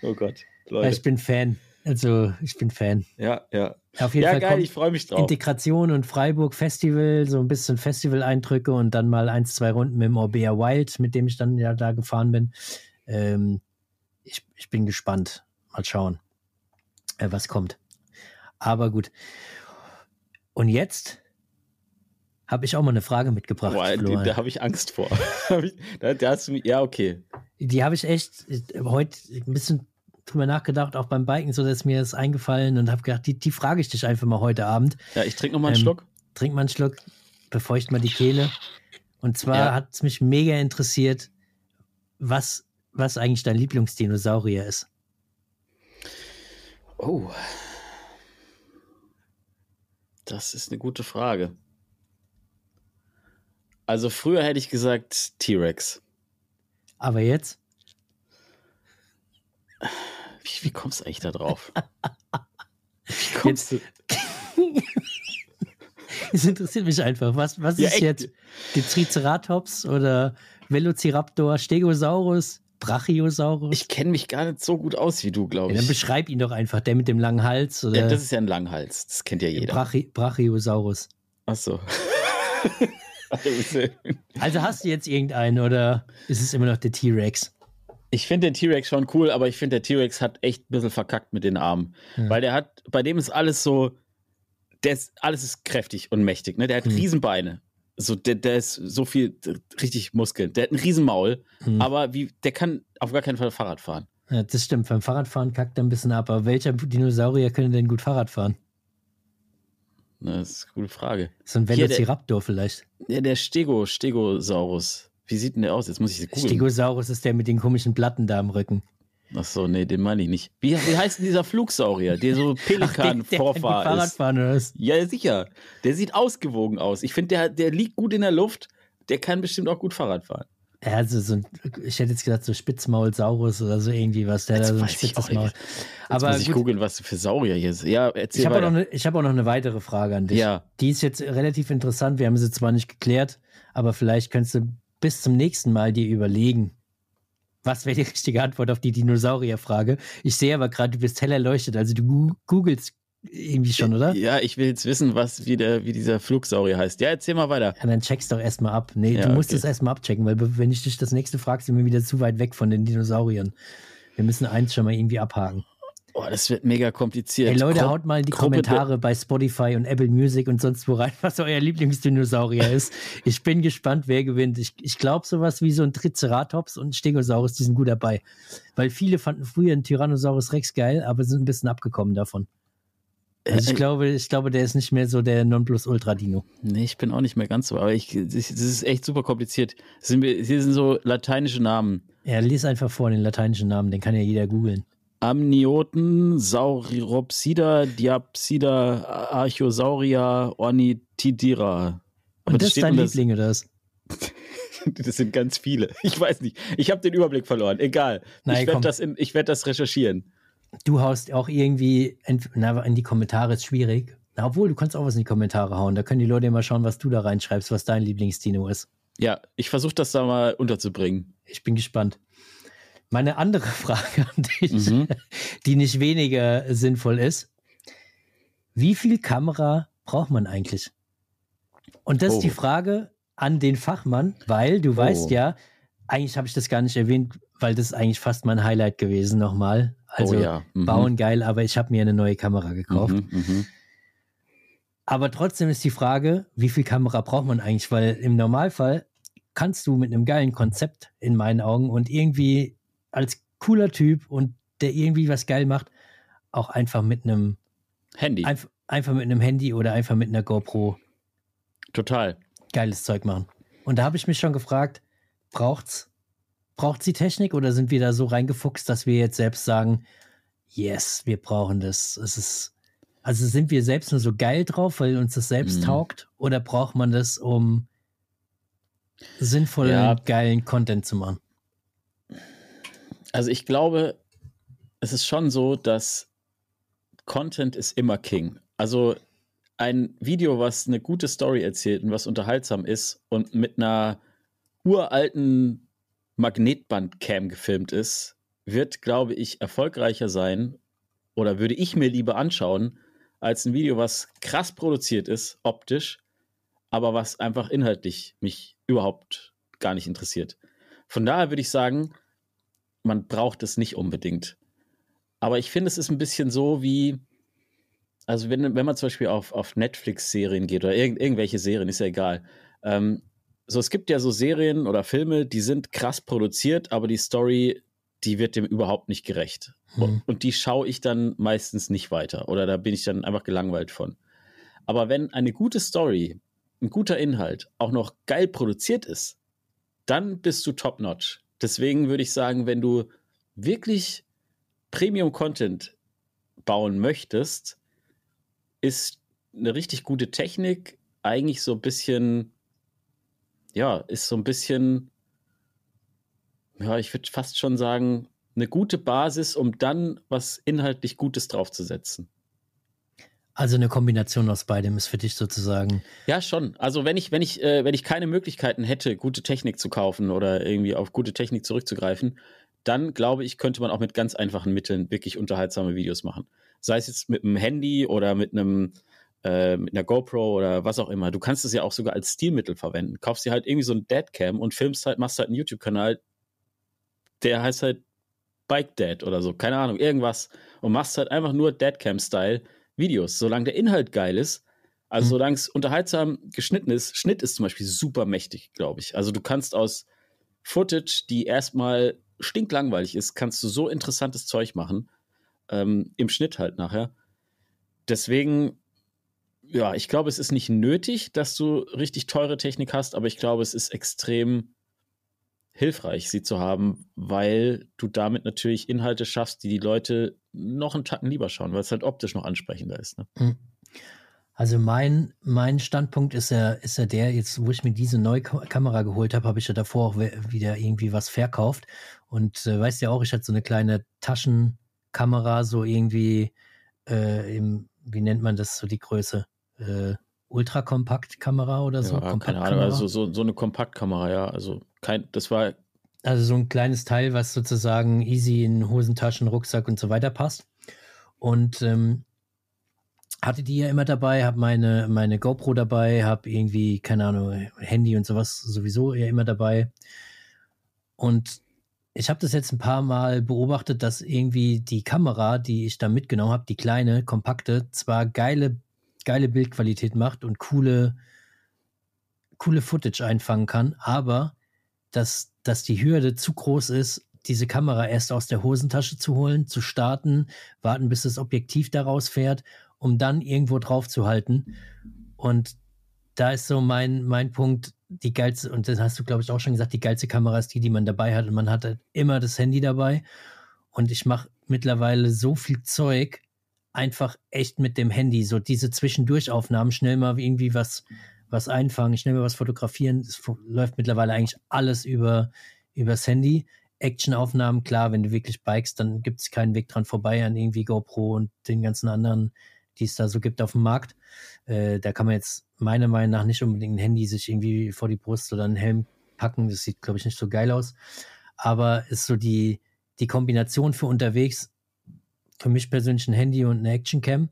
Oh Gott, Leute. Ich bin Fan. Also ich bin Fan. Ja, ja. Auf jeden ja, Fall geil, ich freue mich drauf. Integration und Freiburg Festival, so ein bisschen Festival-Eindrücke und dann mal ein, zwei Runden mit dem Orbea Wild, mit dem ich dann ja da gefahren bin. Ähm, ich, ich bin gespannt. Mal schauen, äh, was kommt. Aber gut. Und jetzt habe ich auch mal eine Frage mitgebracht. Boah, die, da habe ich Angst vor. (laughs) da, da hast du, ja, okay. Die habe ich echt äh, heute ein bisschen drüber nachgedacht, auch beim Biken, so dass mir das eingefallen und habe gedacht, die, die frage ich dich einfach mal heute Abend. Ja, ich trinke noch mal einen ähm, Schluck. Trink mal einen Schluck, befeucht mal die Kehle. Und zwar ja. hat es mich mega interessiert, was, was eigentlich dein Lieblingsdinosaurier ist. Oh. Das ist eine gute Frage. Also früher hätte ich gesagt T-Rex. Aber jetzt? Wie, wie kommst du eigentlich da drauf? (laughs) Wie kommst jetzt, du? (laughs) Es interessiert mich einfach. Was, was ja, ist echt? jetzt? Die Triceratops oder Velociraptor, Stegosaurus, Brachiosaurus? Ich kenne mich gar nicht so gut aus wie du, glaube ich. Ja, dann beschreib ihn doch einfach, der mit dem langen Hals. Oder ja, das ist ja ein Langhals. Das kennt ja jeder. Brachi Brachiosaurus. Ach so. (laughs) also hast du jetzt irgendeinen oder ist es immer noch der T-Rex? Ich finde den T-Rex schon cool, aber ich finde, der T-Rex hat echt ein bisschen verkackt mit den Armen. Ja. Weil der hat, bei dem ist alles so, der ist, alles ist kräftig und mächtig, ne? Der hat mhm. Riesenbeine. So, der, der ist so viel, richtig Muskeln. Der hat ein Riesenmaul, mhm. aber wie, der kann auf gar keinen Fall Fahrrad fahren. Ja, das stimmt. Beim Fahrradfahren kackt er ein bisschen ab. Aber welcher Dinosaurier könnte denn gut Fahrrad fahren? das ist eine gute Frage. So ein Velociraptor Hier, der, vielleicht. Ja, der Stego, Stegosaurus. Wie sieht denn der aus? Jetzt muss ich sie googeln. Stegosaurus ist der mit den komischen Platten da am Rücken. Ach so, nee, den meine ich nicht. Wie, wie heißt denn dieser Flugsaurier, der so (laughs) Pelikan-Vorfahr ist? Fahren, Ja, sicher. Der sieht ausgewogen aus. Ich finde, der, der liegt gut in der Luft. Der kann bestimmt auch gut Fahrrad fahren. Ja, also so ein, ich hätte jetzt gesagt, so Spitzmaulsaurus oder so irgendwie was. Der jetzt da so ein spitzes Maul. Aber muss ich googeln, was für Saurier hier sind. Ja, erzähl ich habe auch, ne, hab auch noch eine weitere Frage an dich. Ja. Die ist jetzt relativ interessant. Wir haben sie zwar nicht geklärt, aber vielleicht könntest du bis zum nächsten Mal dir überlegen, was wäre die richtige Antwort auf die Dinosaurierfrage? Ich sehe aber gerade, du bist hell erleuchtet, also du googelst irgendwie schon, oder? Ja, ich will jetzt wissen, was, wie, der, wie dieser Flugsaurier heißt. Ja, erzähl mal weiter. Ja, dann checkst doch erstmal ab. Nee, ja, du musst es okay. erstmal abchecken, weil wenn ich dich das nächste frage, sind wir wieder zu weit weg von den Dinosauriern. Wir müssen eins schon mal irgendwie abhaken. Oh, das wird mega kompliziert. Hey Leute, Gru haut mal in die Gruppe Kommentare bei Spotify und Apple Music und sonst wo rein, (laughs) was euer Lieblingsdinosaurier ist. Ich bin gespannt, wer gewinnt. Ich, ich glaube, sowas wie so ein Triceratops und ein Stegosaurus, die sind gut dabei. Weil viele fanden früher einen Tyrannosaurus Rex geil, aber sind ein bisschen abgekommen davon. Also Äh, ich glaube, ich glaube, der ist nicht mehr so der Nonplusultra-Dino. Nee, ich bin auch nicht mehr ganz so, aber ich, das ist echt super kompliziert. Sind wir, hier sind so lateinische Namen. Ja, lies einfach vor den lateinischen Namen, den kann ja jeder googeln. Amnioten, Sauropsida, Diapsida, Archosaurier, Ornithidira. Und das ist dein? Liebling, oder was? (laughs) Das sind ganz viele. Ich weiß nicht. Ich habe den Überblick verloren. Egal. Nein, ich werde das, in- ich werd das recherchieren. Du haust auch irgendwie, ent- na, in die Kommentare ist schwierig. Na, obwohl, du kannst auch was in die Kommentare hauen. Da können die Leute mal schauen, was du da reinschreibst, was dein Lieblingsdino ist. Ja, ich versuche das da mal unterzubringen. Ich bin gespannt. Meine andere (laughs) Frage an dich, Mhm. die nicht weniger sinnvoll ist. Wie viel Kamera braucht man eigentlich? Und das Oh. ist die Frage an den Fachmann, weil du weißt ja, eigentlich habe ich das gar nicht erwähnt, weil das ist eigentlich fast mein Highlight gewesen nochmal. Also oh ja. Mhm. bauen geil, aber ich habe mir eine neue Kamera gekauft. Mhm, mhm. Aber trotzdem ist die Frage, wie viel Kamera braucht man eigentlich? Weil im Normalfall kannst du mit einem geilen Konzept in meinen Augen und irgendwie als cooler Typ und der irgendwie was geil macht, auch einfach mit einem Handy. einf einfach mit einem Handy oder einfach mit einer GoPro Total. geiles Zeug machen. Und da habe ich mich schon gefragt, braucht's braucht's die Technik oder sind wir da so reingefuchst, dass wir jetzt selbst sagen, yes, wir brauchen das. Es ist also sind wir selbst nur so geil drauf, weil uns das selbst Mhm. taugt oder braucht man das, um sinnvollen, Ja. geilen Content zu machen? Also ich glaube, es ist schon so, dass Content ist immer King. Also ein Video, was eine gute Story erzählt und was unterhaltsam ist und mit einer uralten Magnetband-Cam gefilmt ist, wird, glaube ich, erfolgreicher sein oder würde ich mir lieber anschauen, als ein Video, was krass produziert ist, optisch, aber was einfach inhaltlich mich überhaupt gar nicht interessiert. Von daher würde ich sagen, man braucht es nicht unbedingt. Aber ich finde, es ist ein bisschen so wie, also wenn, wenn man zum Beispiel auf, auf Netflix-Serien geht oder irgend, irgendwelche Serien, ist ja egal. Ähm, so, es gibt ja so Serien oder Filme, die sind krass produziert, aber die Story, die wird dem überhaupt nicht gerecht. Mhm. Und, und die schaue ich dann meistens nicht weiter oder da bin ich dann einfach gelangweilt von. Aber wenn eine gute Story, ein guter Inhalt auch noch geil produziert ist, dann bist du top-notch. Deswegen würde ich sagen, wenn du wirklich Premium-Content bauen möchtest, ist eine richtig gute Technik eigentlich so ein bisschen, ja, ist so ein bisschen, ja, ich würde fast schon sagen, eine gute Basis, um dann was inhaltlich Gutes draufzusetzen. Also eine Kombination aus beidem ist für dich sozusagen. Ja, schon. Also wenn ich, wenn ich, äh, wenn ich keine Möglichkeiten hätte, gute Technik zu kaufen oder irgendwie auf gute Technik zurückzugreifen, dann glaube ich, könnte man auch mit ganz einfachen Mitteln wirklich unterhaltsame Videos machen. Sei es jetzt mit einem Handy oder mit einem äh, mit einer GoPro oder was auch immer. Du kannst es ja auch sogar als Stilmittel verwenden. Kaufst dir halt irgendwie so ein Deadcam und filmst halt, machst halt einen YouTube-Kanal, der heißt halt Bike Dad oder so, keine Ahnung, irgendwas und machst halt einfach nur Deadcam-Style Videos, solange der Inhalt geil ist. Also Mhm. solange es unterhaltsam geschnitten ist, Schnitt ist zum Beispiel super mächtig, glaube ich. Also du kannst aus Footage, die erstmal stinklangweilig ist, kannst du so interessantes Zeug machen. Ähm, Im Schnitt halt nachher. Deswegen, ja, ich glaube, es ist nicht nötig, dass du richtig teure Technik hast, aber ich glaube, es ist extrem hilfreich, sie zu haben, weil du damit natürlich Inhalte schaffst, die die Leute noch einen Tacken lieber schauen, weil es halt optisch noch ansprechender ist. Ne? Hm. Also mein, mein Standpunkt ist ja, ist ja der, jetzt wo ich mir diese neue Ka- Kamera geholt habe, habe ich ja davor auch wieder irgendwie was verkauft. Und äh, weißt ja auch, ich hatte so eine kleine Taschenkamera, so irgendwie äh, im, wie nennt man das, so die Größe? Äh, Ultrakompaktkamera oder so? ja, keine Ahnung, also so, so eine Kompaktkamera, ja. Also kein, das war, Also so ein kleines Teil, was sozusagen easy in Hosentaschen, Rucksack und so weiter passt. Und ähm, hatte die ja immer dabei, habe meine, meine GoPro dabei, habe irgendwie, keine Ahnung, Handy und sowas sowieso ja immer dabei. Und ich habe das jetzt ein paar Mal beobachtet, dass irgendwie die Kamera, die ich da mitgenommen habe, die kleine, kompakte, zwar geile, geile Bildqualität macht und coole, coole Footage einfangen kann, aber dass, dass die Hürde zu groß ist, diese Kamera erst aus der Hosentasche zu holen, zu starten, warten, bis das Objektiv daraus fährt, um dann irgendwo drauf zu halten. Und da ist so mein, mein Punkt, die geilste, und das hast du, glaube ich, auch schon gesagt, die geilste Kamera ist die, die man dabei hat. Und man hat halt immer das Handy dabei. Und ich mache mittlerweile so viel Zeug einfach echt mit dem Handy. So diese Zwischendurchaufnahmen, schnell mal irgendwie was, was einfangen, schnell mal was fotografieren. Es läuft mittlerweile eigentlich alles über, übers Handy. Actionaufnahmen, klar, wenn du wirklich bikest, dann gibt es keinen Weg dran vorbei an irgendwie GoPro und den ganzen anderen, die es da so gibt auf dem Markt. Äh, da kann man jetzt meiner Meinung nach nicht unbedingt ein Handy sich irgendwie vor die Brust oder einen Helm packen. Das sieht, glaube ich, nicht so geil aus. Aber ist so die, die Kombination für unterwegs, für mich persönlich ein Handy und eine Actioncam.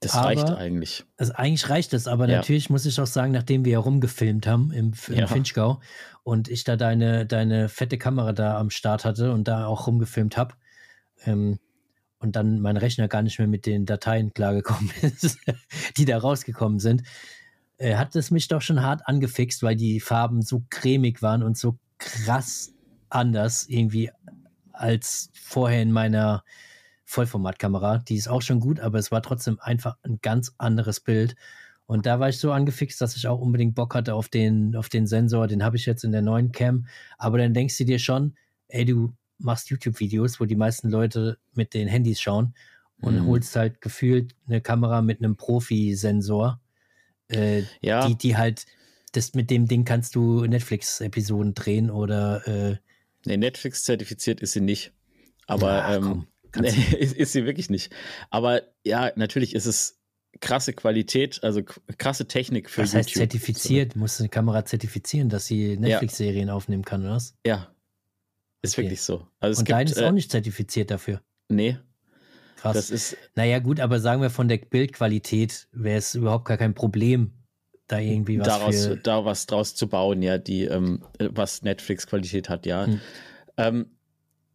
Das aber, reicht eigentlich. Also eigentlich reicht es, aber ja. natürlich muss ich auch sagen, nachdem wir ja rumgefilmt haben im, im ja. Finchgau und ich da deine, deine fette Kamera da am Start hatte und da auch rumgefilmt habe, ähm, und dann mein Rechner gar nicht mehr mit den Dateien klargekommen (laughs) ist, die da rausgekommen sind, äh, hat es mich doch schon hart angefixt, weil die Farben so cremig waren und so krass anders irgendwie als vorher in meiner Vollformatkamera. Die ist auch schon gut, aber es war trotzdem einfach ein ganz anderes Bild. Und da war ich so angefixt, dass ich auch unbedingt Bock hatte auf den, auf den Sensor. Den habe ich jetzt in der neuen Cam. Aber dann denkst du dir schon, ey, du machst YouTube-Videos, wo die meisten Leute mit den Handys schauen und mhm. holst halt gefühlt eine Kamera mit einem Profi-Sensor, äh, ja. die, die halt, das mit dem Ding kannst du Netflix-Episoden drehen oder äh, Nee, Netflix zertifiziert ist sie nicht. Aber ja, ähm, nee, ist, ist, sie wirklich nicht. Aber ja, natürlich ist es krasse Qualität, also krasse Technik für Was YouTube. heißt zertifiziert? Muss eine Kamera zertifizieren, dass sie Netflix-Serien ja. aufnehmen kann, oder was? Ja, ist okay. wirklich so. Also Und gibt, dein ist äh, auch nicht zertifiziert dafür. Nee. Krass. Das ist, naja, gut, aber sagen wir von der Bildqualität wäre es überhaupt gar kein Problem, da irgendwie was daraus, für da was draus zu bauen, ja, die, ähm, was Netflix-Qualität hat, ja. Hm. Ähm,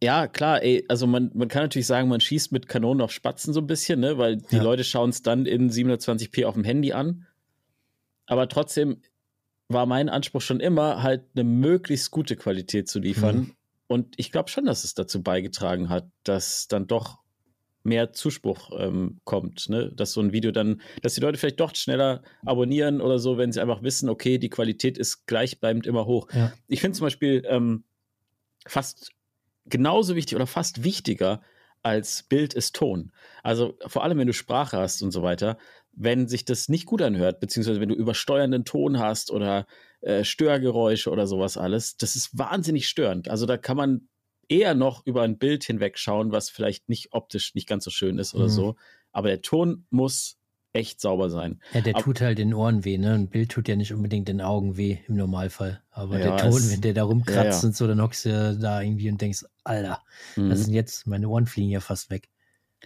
ja, klar, ey, also man, man kann natürlich sagen, man schießt mit Kanonen auf Spatzen so ein bisschen, ne, weil die ja. Leute schauen es dann in 720p auf dem Handy an. Aber trotzdem war mein Anspruch schon immer, halt eine möglichst gute Qualität zu liefern. Mhm. Und ich glaube schon, dass es dazu beigetragen hat, dass dann doch mehr Zuspruch ähm, kommt, ne? Dass so ein Video dann, dass die Leute vielleicht doch schneller abonnieren oder so, wenn sie einfach wissen, okay, die Qualität ist gleichbleibend immer hoch. Ja. Ich finde zum Beispiel ähm, fast genauso wichtig oder fast wichtiger als Bild ist Ton. Also vor allem, wenn du Sprache hast und so weiter, wenn sich das nicht gut anhört, beziehungsweise wenn du übersteuernden Ton hast oder äh, Störgeräusche oder sowas alles, das ist wahnsinnig störend. Also da kann man eher noch über ein Bild hinwegschauen, was vielleicht nicht optisch nicht ganz so schön ist oder mhm. so. Aber der Ton muss echt sauber sein. Ja, der Aber, tut halt den Ohren weh, ne? Ein Bild tut ja nicht unbedingt den Augen weh im Normalfall. Aber ja, der Ton, es, wenn der da rumkratzt ja, ja. und so, dann hockst du da irgendwie und denkst, Alter, mhm. das sind jetzt, meine Ohren fliegen ja fast weg.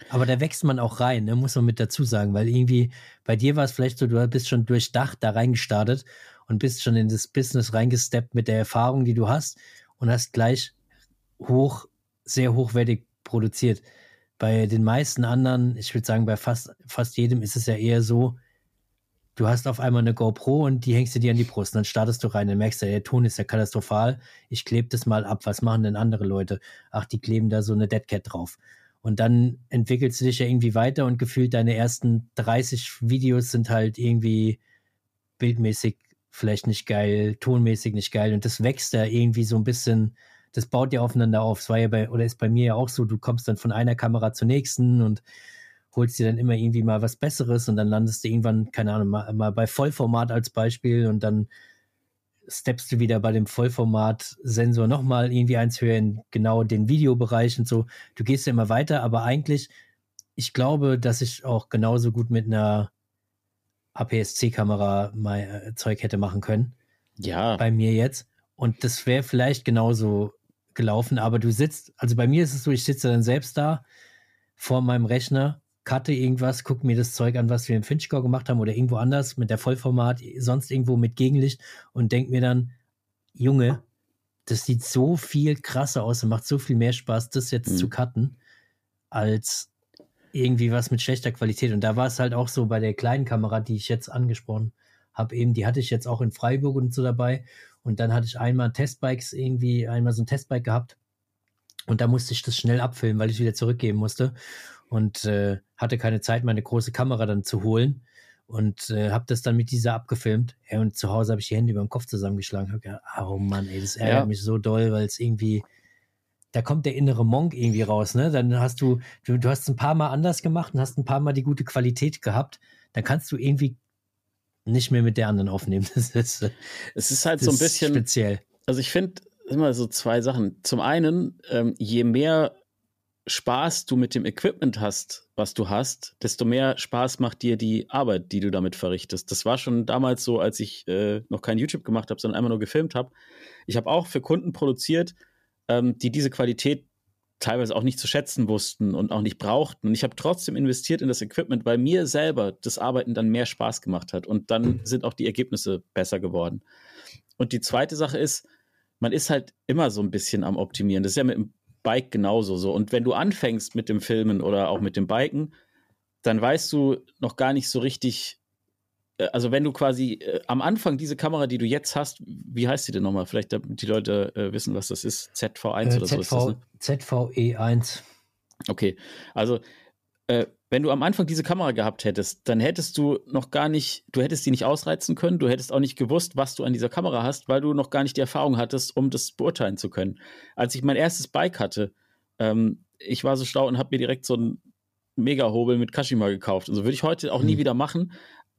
Aber da wächst man auch rein, ne? muss man mit dazu sagen, weil irgendwie bei dir war es vielleicht so, du bist schon durchdacht da reingestartet und bist schon in das Business reingesteppt mit der Erfahrung, die du hast und hast gleich hoch, sehr hochwertig produziert. Bei den meisten anderen, ich würde sagen, bei fast, fast jedem ist es ja eher so, du hast auf einmal eine GoPro und die hängst du dir an die Brust. Und dann startest du rein, dann merkst der Ton ist ja katastrophal. Ich klebe das mal ab. Was machen denn andere Leute? Ach, die kleben da so eine Deadcat drauf. Und dann entwickelst du dich ja irgendwie weiter und gefühlt deine ersten 30 Videos sind halt irgendwie bildmäßig vielleicht nicht geil, tonmäßig nicht geil. Und das wächst ja irgendwie so ein bisschen, das baut ja aufeinander auf. Es war ja bei, oder ist bei mir ja auch so, du kommst dann von einer Kamera zur nächsten und holst dir dann immer irgendwie mal was Besseres und dann landest du irgendwann, keine Ahnung, mal, mal bei Vollformat als Beispiel und dann steppst du wieder bei dem Vollformat-Sensor nochmal irgendwie eins höher in genau den Videobereich und so. Du gehst ja immer weiter, aber eigentlich, ich glaube, dass ich auch genauso gut mit einer APS-C-Kamera mein äh, Zeug hätte machen können. Ja. Bei mir jetzt. Und das wäre vielleicht genauso gelaufen, aber du sitzt, also bei mir ist es so, ich sitze dann selbst da vor meinem Rechner, cutte irgendwas, gucke mir das Zeug an, was wir im Finchcore gemacht haben oder irgendwo anders mit der Vollformat, sonst irgendwo mit Gegenlicht und denke mir dann, Junge, das sieht so viel krasser aus und macht so viel mehr Spaß, das jetzt mhm. zu cutten, als irgendwie was mit schlechter Qualität. Und da war es halt auch so bei der kleinen Kamera, die ich jetzt angesprochen habe, eben, die hatte ich jetzt auch in Freiburg und so dabei. Und dann hatte ich einmal Testbikes irgendwie, einmal so ein Testbike gehabt. Und da musste ich das schnell abfilmen, weil ich wieder zurückgeben musste. Und äh, hatte keine Zeit, meine große Kamera dann zu holen. Und äh, habe das dann mit dieser abgefilmt. Ja, und zu Hause habe ich die Hände über dem Kopf zusammengeschlagen. Hab gedacht, oh Mann, ey, das ärgert ja. mich so doll, weil es irgendwie, da kommt der innere Monk irgendwie raus, ne? Dann hast du, du, du hast ein paar Mal anders gemacht und hast ein paar Mal die gute Qualität gehabt. Dann kannst du irgendwie nicht mehr mit der anderen aufnehmen. (laughs) Das ist, es ist halt so ein bisschen speziell. Also ich finde immer so zwei Sachen. Zum einen, ähm, je mehr Spaß du mit dem Equipment hast, was du hast, desto mehr Spaß macht dir die Arbeit, die du damit verrichtest. Das war schon damals so, als ich äh, noch kein YouTube gemacht habe, sondern einmal nur gefilmt habe. Ich habe auch für Kunden produziert, ähm, die diese Qualität teilweise auch nicht zu schätzen wussten und auch nicht brauchten. Und ich habe trotzdem investiert in das Equipment, weil mir selber das Arbeiten dann mehr Spaß gemacht hat. Und dann sind auch die Ergebnisse besser geworden. Und die zweite Sache ist, man ist halt immer so ein bisschen am Optimieren. Das ist ja mit dem Bike genauso so. Und wenn du anfängst mit dem Filmen oder auch mit dem Biken, dann weißt du noch gar nicht so richtig, also wenn du quasi äh, am Anfang diese Kamera, die du jetzt hast, wie heißt die denn nochmal? Vielleicht damit die Leute äh, wissen, was das ist. ZV1 äh, oder ZV, so ist das, ne? ZVE1. Okay, also äh, wenn du am Anfang diese Kamera gehabt hättest, dann hättest du noch gar nicht, du hättest die nicht ausreizen können, du hättest auch nicht gewusst, was du an dieser Kamera hast, weil du noch gar nicht die Erfahrung hattest, um das beurteilen zu können. Als ich mein erstes Bike hatte, ähm, ich war so schlau und habe mir direkt so einen Mega-Hobel mit Kashima gekauft. Also würde ich heute auch nie mhm. wieder machen,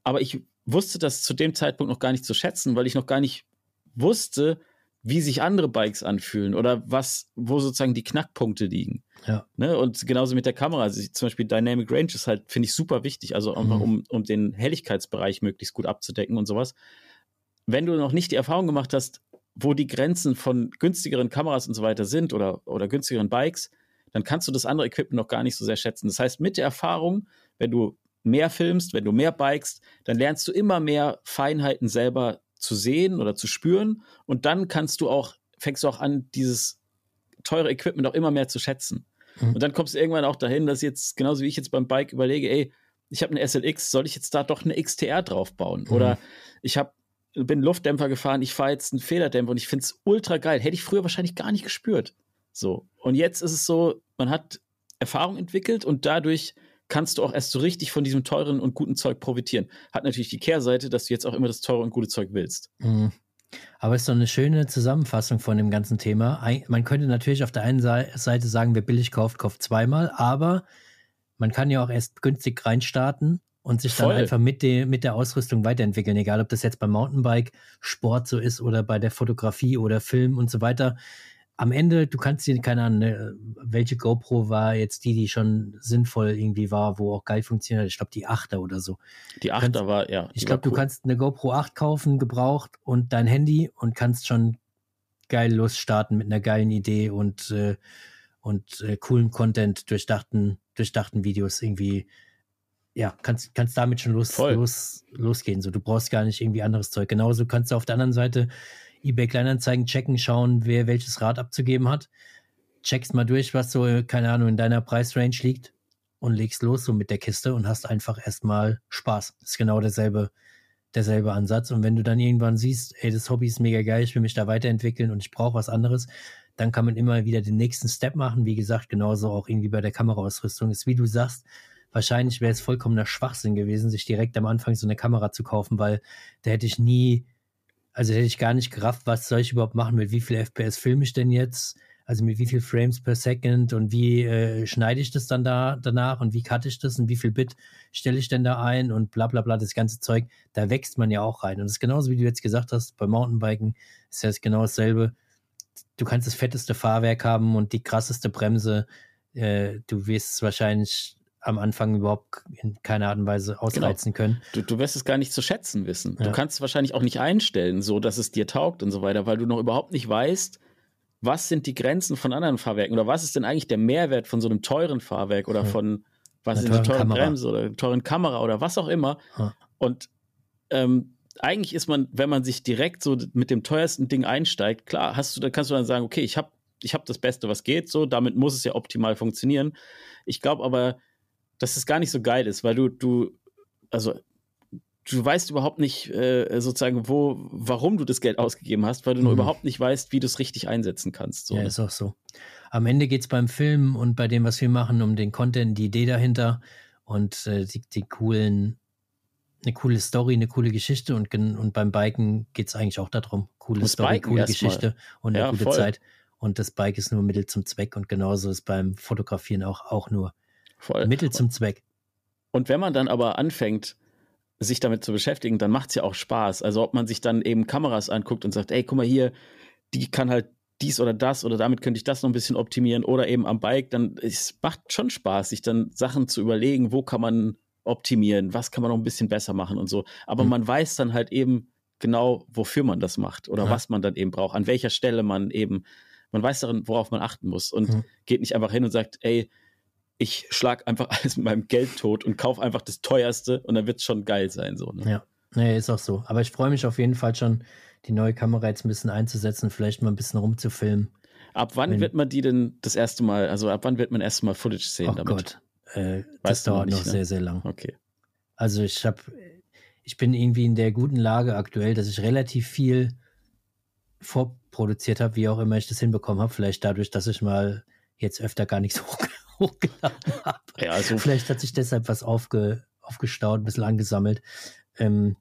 aber ich wusste das zu dem Zeitpunkt noch gar nicht zu schätzen, weil ich noch gar nicht wusste, wie sich andere Bikes anfühlen oder was, wo sozusagen die Knackpunkte liegen. Ja. Ne? Und genauso mit der Kamera. Also zum Beispiel Dynamic Range ist halt, finde ich, super wichtig. Also einfach, mhm. um, um den Helligkeitsbereich möglichst gut abzudecken und sowas. Wenn du noch nicht die Erfahrung gemacht hast, wo die Grenzen von günstigeren Kameras und so weiter sind oder, oder günstigeren Bikes, dann kannst du das andere Equipment noch gar nicht so sehr schätzen. Das heißt, mit der Erfahrung, wenn du mehr filmst, wenn du mehr bikest, dann lernst du immer mehr Feinheiten selber zu sehen oder zu spüren. Und dann kannst du auch, fängst du auch an, dieses teure Equipment auch immer mehr zu schätzen. Mhm. Und dann kommst du irgendwann auch dahin, dass jetzt, genauso wie ich jetzt beim Bike überlege, ey, ich habe eine SLX, soll ich jetzt da doch eine XTR draufbauen? Mhm. Oder ich habe bin Luftdämpfer gefahren, ich fahre jetzt einen Federdämpfer und ich finde es ultra geil. Hätte ich früher wahrscheinlich gar nicht gespürt. So. Und jetzt ist es so, man hat Erfahrung entwickelt und dadurch kannst du auch erst so richtig von diesem teuren und guten Zeug profitieren. Hat natürlich die Kehrseite, dass du jetzt auch immer das teure und gute Zeug willst. Mhm. Aber es ist doch eine schöne Zusammenfassung von dem ganzen Thema. Man könnte natürlich auf der einen Seite sagen, wer billig kauft, kauft zweimal, aber man kann ja auch erst günstig reinstarten und sich dann Voll. einfach mit, de, mit der Ausrüstung weiterentwickeln, egal ob das jetzt beim Mountainbike, Sport so ist oder bei der Fotografie oder Film und so weiter am Ende, du kannst dir keine Ahnung, ne, welche GoPro war jetzt die, die schon sinnvoll irgendwie war, wo auch geil funktioniert. Ich glaube, die 8er oder so. Die 8er war, ja. Ich glaube, cool. du kannst eine GoPro 8 kaufen, gebraucht und dein Handy und kannst schon geil losstarten mit einer geilen Idee und, äh, und äh, coolen Content, durchdachten, durchdachten Videos irgendwie. Ja, kannst, kannst damit schon los, los, losgehen. So, du brauchst gar nicht irgendwie anderes Zeug. Genauso kannst du auf der anderen Seite eBay Kleinanzeigen checken, schauen, wer welches Rad abzugeben hat. Checkst mal durch, was so, keine Ahnung, in deiner Preisrange liegt und legst los so mit der Kiste und hast einfach erstmal Spaß. Das ist genau derselbe, derselbe Ansatz. Und wenn du dann irgendwann siehst, ey, das Hobby ist mega geil, ich will mich da weiterentwickeln und ich brauche was anderes, dann kann man immer wieder den nächsten Step machen. Wie gesagt, genauso auch irgendwie bei der Kameraausrüstung ist, wie du sagst, wahrscheinlich wäre es vollkommener Schwachsinn gewesen, sich direkt am Anfang so eine Kamera zu kaufen, weil da hätte ich nie also hätte ich gar nicht gerafft, was soll ich überhaupt machen, mit wie viel FPS filme ich denn jetzt? Also mit wie viel Frames per Second und wie äh, schneide ich das dann da danach und wie cutte ich das und wie viel Bit stelle ich denn da ein und bla bla bla, das ganze Zeug, da wächst man ja auch rein. Und das ist genauso, wie du jetzt gesagt hast, bei Mountainbiken ist das genau dasselbe. Du kannst das fetteste Fahrwerk haben und die krasseste Bremse. Äh, du wirst es wahrscheinlich am Anfang überhaupt in keiner Art und Weise genau. ausreizen genau. können. Du, du wirst es gar nicht zu schätzen wissen. Ja. Du kannst es wahrscheinlich auch nicht einstellen, so dass es dir taugt und so weiter, weil du noch überhaupt nicht weißt, was sind die Grenzen von anderen Fahrwerken oder was ist denn eigentlich der Mehrwert von so einem teuren Fahrwerk oder von was ist eine teure Bremse oder teuren Kamera oder was auch immer. Ja. Und ähm, eigentlich ist man, wenn man sich direkt so mit dem teuersten Ding einsteigt, klar, hast du, da kannst du dann sagen, okay, ich habe ich hab das Beste, was geht, so, damit muss es ja optimal funktionieren. Ich glaube aber, dass es gar nicht so geil ist, weil du, du, also du weißt überhaupt nicht äh, sozusagen, wo, warum du das Geld ausgegeben hast, weil du mhm. nur überhaupt nicht weißt, wie du es richtig einsetzen kannst. So, ja, ne? ist auch so. Am Ende geht es beim Film und bei dem, was wir machen, um den Content, die Idee dahinter und äh, die, die coolen, eine coole Story, eine coole Geschichte und, und beim Biken geht es eigentlich auch darum. Coole Story, Biken coole Geschichte mal. und eine ja, gute voll. Zeit. Und das Bike ist nur Mittel zum Zweck und genauso ist beim Fotografieren auch, auch nur voll. Mittel zum Zweck. Und wenn man dann aber anfängt, sich damit zu beschäftigen, dann macht es ja auch Spaß. Also ob man sich dann eben Kameras anguckt und sagt, ey, guck mal hier, die kann halt dies oder das oder damit könnte ich das noch ein bisschen optimieren oder eben am Bike, dann es macht schon Spaß, sich dann Sachen zu überlegen, wo kann man optimieren, was kann man noch ein bisschen besser machen und so. Aber mhm. man weiß dann halt eben genau, wofür man das macht oder ja. was man dann eben braucht, an welcher Stelle man eben, man weiß darin, worauf man achten muss und mhm. geht nicht einfach hin und sagt, ey, ich schlag einfach (laughs) alles mit meinem Geld tot und kaufe einfach das teuerste und dann wird es schon geil sein. So, ne? Ja, nee, ist auch so. Aber ich freue mich auf jeden Fall schon, die neue Kamera jetzt ein bisschen einzusetzen, vielleicht mal ein bisschen rumzufilmen. Ab wann Wenn, wird man die denn das erste Mal, also ab wann wird man erst mal Footage sehen oh damit? Gott, äh, das dauert noch, nicht, noch ne? sehr, sehr lang. Okay. Also ich habe, ich bin irgendwie in der guten Lage aktuell, dass ich relativ viel vorproduziert habe, wie auch immer ich das hinbekommen habe. Vielleicht dadurch, dass ich mal jetzt öfter gar nicht so (laughs) hochgeladen (laughs) habe. Ja, also Vielleicht hat sich deshalb was aufge, aufgestaut, ein bisschen angesammelt. Ähm,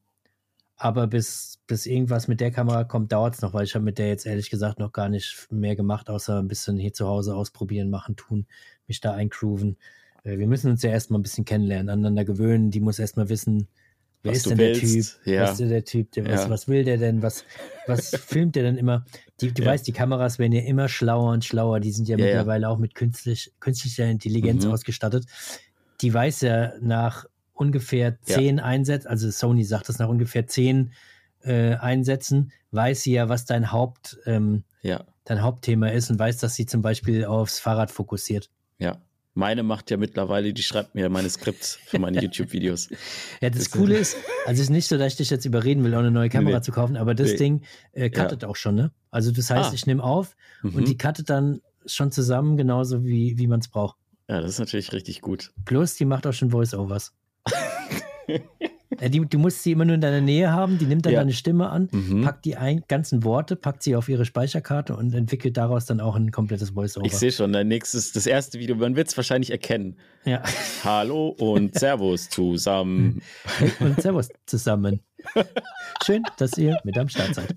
aber bis, bis irgendwas mit der Kamera kommt, dauert es noch, weil ich habe mit der jetzt ehrlich gesagt noch gar nicht mehr gemacht, außer ein bisschen hier zu Hause ausprobieren, machen, tun, mich da eingrooven. Äh, wir müssen uns ja erstmal ein bisschen kennenlernen, aneinander gewöhnen. Die muss erstmal wissen, Wer was ist denn willst. der Typ? Ja. Was ist der Typ? Der, was, ja. was will der denn? Was, was (laughs) filmt der denn immer? Die, du ja. weißt, die Kameras werden ja immer schlauer und schlauer. Die sind ja, mittlerweile auch mit künstlich, künstlicher Intelligenz mhm. ausgestattet. Die weiß ja nach ungefähr zehn Einsätzen, also Sony sagt das nach ungefähr zehn äh, Einsätzen, weiß sie ja, was dein Haupt, ähm, dein Hauptthema ist und weiß, dass sie zum Beispiel aufs Fahrrad fokussiert. Ja. Meine macht ja mittlerweile, die schreibt mir meine Skripts für meine (laughs) YouTube-Videos. ja, das, das Coole ist, also es ist nicht so, dass ich dich jetzt überreden will, auch eine neue Kamera nee. zu kaufen, aber das nee. Ding äh, cuttet ja. auch schon, ne? Also das heißt, ah. ich nehme auf mhm. und die cuttet dann schon zusammen, genauso wie, wie man es braucht. Ja, das ist natürlich richtig gut. Plus, die macht auch schon Voice-Overs. (laughs) Die, du musst sie immer nur in deiner Nähe haben, die nimmt dann ja. deine Stimme an, mhm. packt die ein, ganzen Worte, packt sie auf ihre Speicherkarte und entwickelt daraus dann auch ein komplettes Voice-Over. Ich sehe schon, dein nächstes, das erste Video, man wird es wahrscheinlich erkennen. Ja. (laughs) Hallo und (laughs) Servus zusammen. (laughs) und Servus zusammen. Schön, dass ihr mit am Start seid.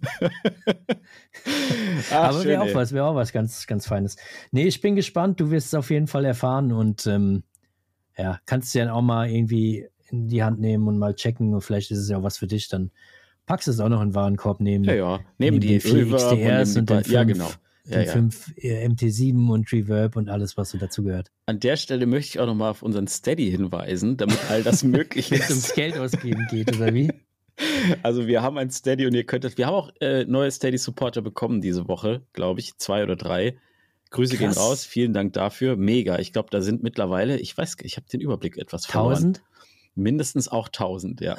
Ach, Aber wäre auch was, wäre auch was ganz, ganz Feines. Nee, ich bin gespannt, du wirst es auf jeden Fall erfahren und ähm, ja, kannst du ja auch mal irgendwie in die Hand nehmen und mal checken und vielleicht ist es ja auch was für dich, dann packst du es auch noch in den Warenkorb nehmen. Ja, ja. Nehmen die 4 XDRs und, und den 5, ja, genau. Ja, den ja. 5 äh, MT7 und Reverb und alles, was so dazu gehört. An der Stelle möchte ich auch nochmal auf unseren Steady hinweisen, damit all das (laughs) möglich ist. Wenn es ums Geld ausgeben geht, oder wie? (laughs) Also wir haben ein Steady und ihr könntet, wir haben auch äh, neue Steady-Supporter bekommen diese Woche, glaube ich, zwei oder drei. Grüße Krass. gehen raus, vielen Dank dafür. Mega. Ich glaube, da sind mittlerweile, ich weiß, ich habe den Überblick etwas verloren. 1000? Mindestens auch 1000, ja.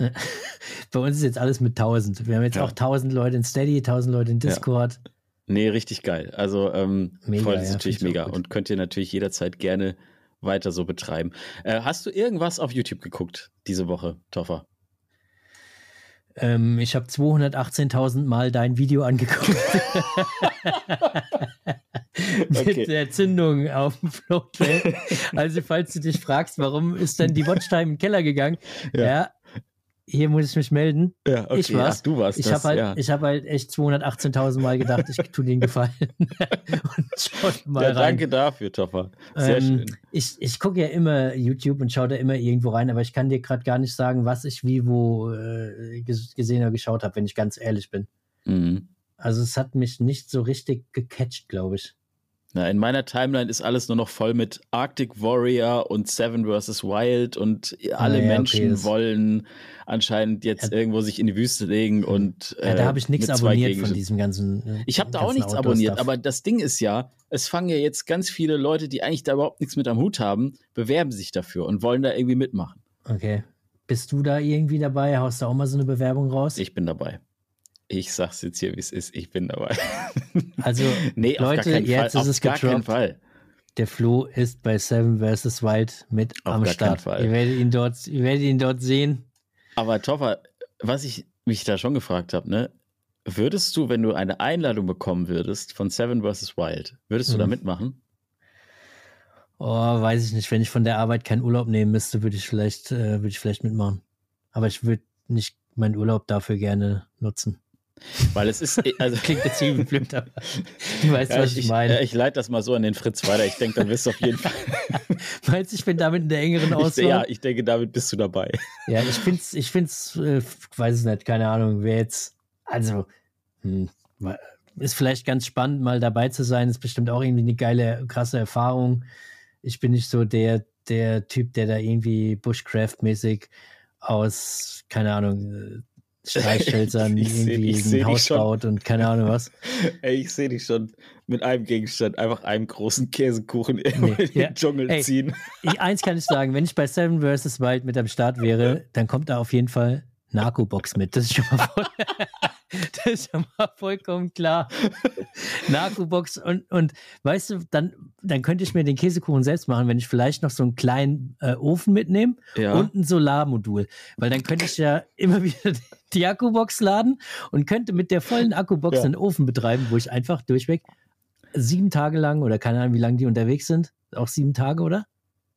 (laughs) Bei uns ist jetzt alles mit 1000. Wir haben jetzt ja. auch 1000 Leute in Steady, 1000 Leute in Discord. Ja. Nee, richtig geil. Also ähm, mega, voll, das ist ja, natürlich mega und könnt ihr natürlich jederzeit gerne weiter so betreiben. Äh, hast du irgendwas auf YouTube geguckt diese Woche, Toffer? Ähm, ich habe 218.000 Mal dein Video angeguckt. (laughs) (laughs) Mit okay. der Zündung auf dem Floatrail. (laughs) Also, falls du dich fragst, warum ist denn die Watchtime den Keller gegangen? Ja. ja hier muss ich mich melden. Ja, okay. Ich war's. Ach, du warst ich habe halt, ja. ich hab halt echt 218.000 Mal gedacht, ich tue den Gefallen. (laughs) und schaut mal ja, rein. Danke dafür, Toffer. Sehr ähm, schön. Ich, ich gucke ja immer YouTube und schaue da immer irgendwo rein, aber ich kann dir gerade gar nicht sagen, was ich wie wo äh, gesehen oder geschaut habe, wenn ich ganz ehrlich bin. Mhm. Also es hat mich nicht so richtig gecatcht, glaube ich. Na, in meiner Timeline ist alles nur noch voll mit Arctic Warrior und Seven vs. Wild und alle ah, ja, Menschen okay, wollen anscheinend jetzt ja. irgendwo sich in die Wüste legen und. Äh, ja, da habe ich nichts abonniert von diesem ganzen. Äh, ich habe da auch nichts abonniert, aber das Ding ist ja, es fangen ja jetzt ganz viele Leute, die eigentlich da überhaupt nichts mit am Hut haben, bewerben sich dafür und wollen da irgendwie mitmachen. Okay. Bist du da irgendwie dabei? Haust du auch mal so eine Bewerbung raus? Ich bin dabei. Ich sag's jetzt hier, wie es ist. Ich bin dabei. (laughs) Also, nee, Leute, jetzt Fall. ist auf es gar keinen. Fall. Der Flo ist bei Seven vs. Wild mit Auf am Start. Ihr werdet ihn dort, ihr werdet ihn dort sehen. Aber Toffer, was ich mich da schon gefragt habe, ne? Würdest du, wenn du eine Einladung bekommen würdest von Seven vs. Wild, würdest du da Mhm. mitmachen? Oh, weiß ich nicht. Wenn ich von der Arbeit keinen Urlaub nehmen müsste, würde ich vielleicht, äh, würde ich vielleicht mitmachen. Aber ich würde nicht meinen Urlaub dafür gerne nutzen. Weil es ist, also Klingt jetzt irgendwie blöd, aber du weißt, Ja, was ich, ich, ich, meine. äh, ich leite das mal so an den Fritz weiter. Ich denke, dann wirst du auf jeden Fall. (laughs) Meinst du, ich bin damit in der engeren Ich, Auswahl? ja, ich denke, damit bist du dabei. Ja, ich find's, ich find's, äh, weiß es nicht, keine Ahnung, wer jetzt, also, hm, ist vielleicht ganz spannend, mal dabei zu sein, ist bestimmt auch irgendwie eine geile, krasse Erfahrung. Ich bin nicht so der, der Typ, der da irgendwie Bushcraft-mäßig aus, keine Ahnung, äh, Streichhölzern (laughs) irgendwie seh ein Haus baut und keine Ahnung was. (laughs) Ey, ich sehe dich schon mit einem Gegenstand, einfach einem großen Käsekuchen Nee, in den ja. Dschungel Ey. ziehen. Ich, eins kann ich sagen, wenn ich bei Seven vs. Wild mit am Start wäre, dann kommt da auf jeden Fall Narco-Box mit. Das ist schon mal, voll, (laughs) (laughs) das ist schon mal vollkommen klar. Narco-Box und, und weißt du, dann, dann könnte ich mir den Käsekuchen selbst machen, wenn ich vielleicht noch so einen kleinen äh, Ofen mitnehme Ja. und ein Solarmodul. Weil dann könnte ich ja immer (laughs) wieder die Akkubox laden und könnte mit der vollen Akkubox Ja. einen Ofen betreiben, wo ich einfach durchweg sieben Tage lang oder keine Ahnung, wie lange die unterwegs sind. Auch sieben Tage, oder?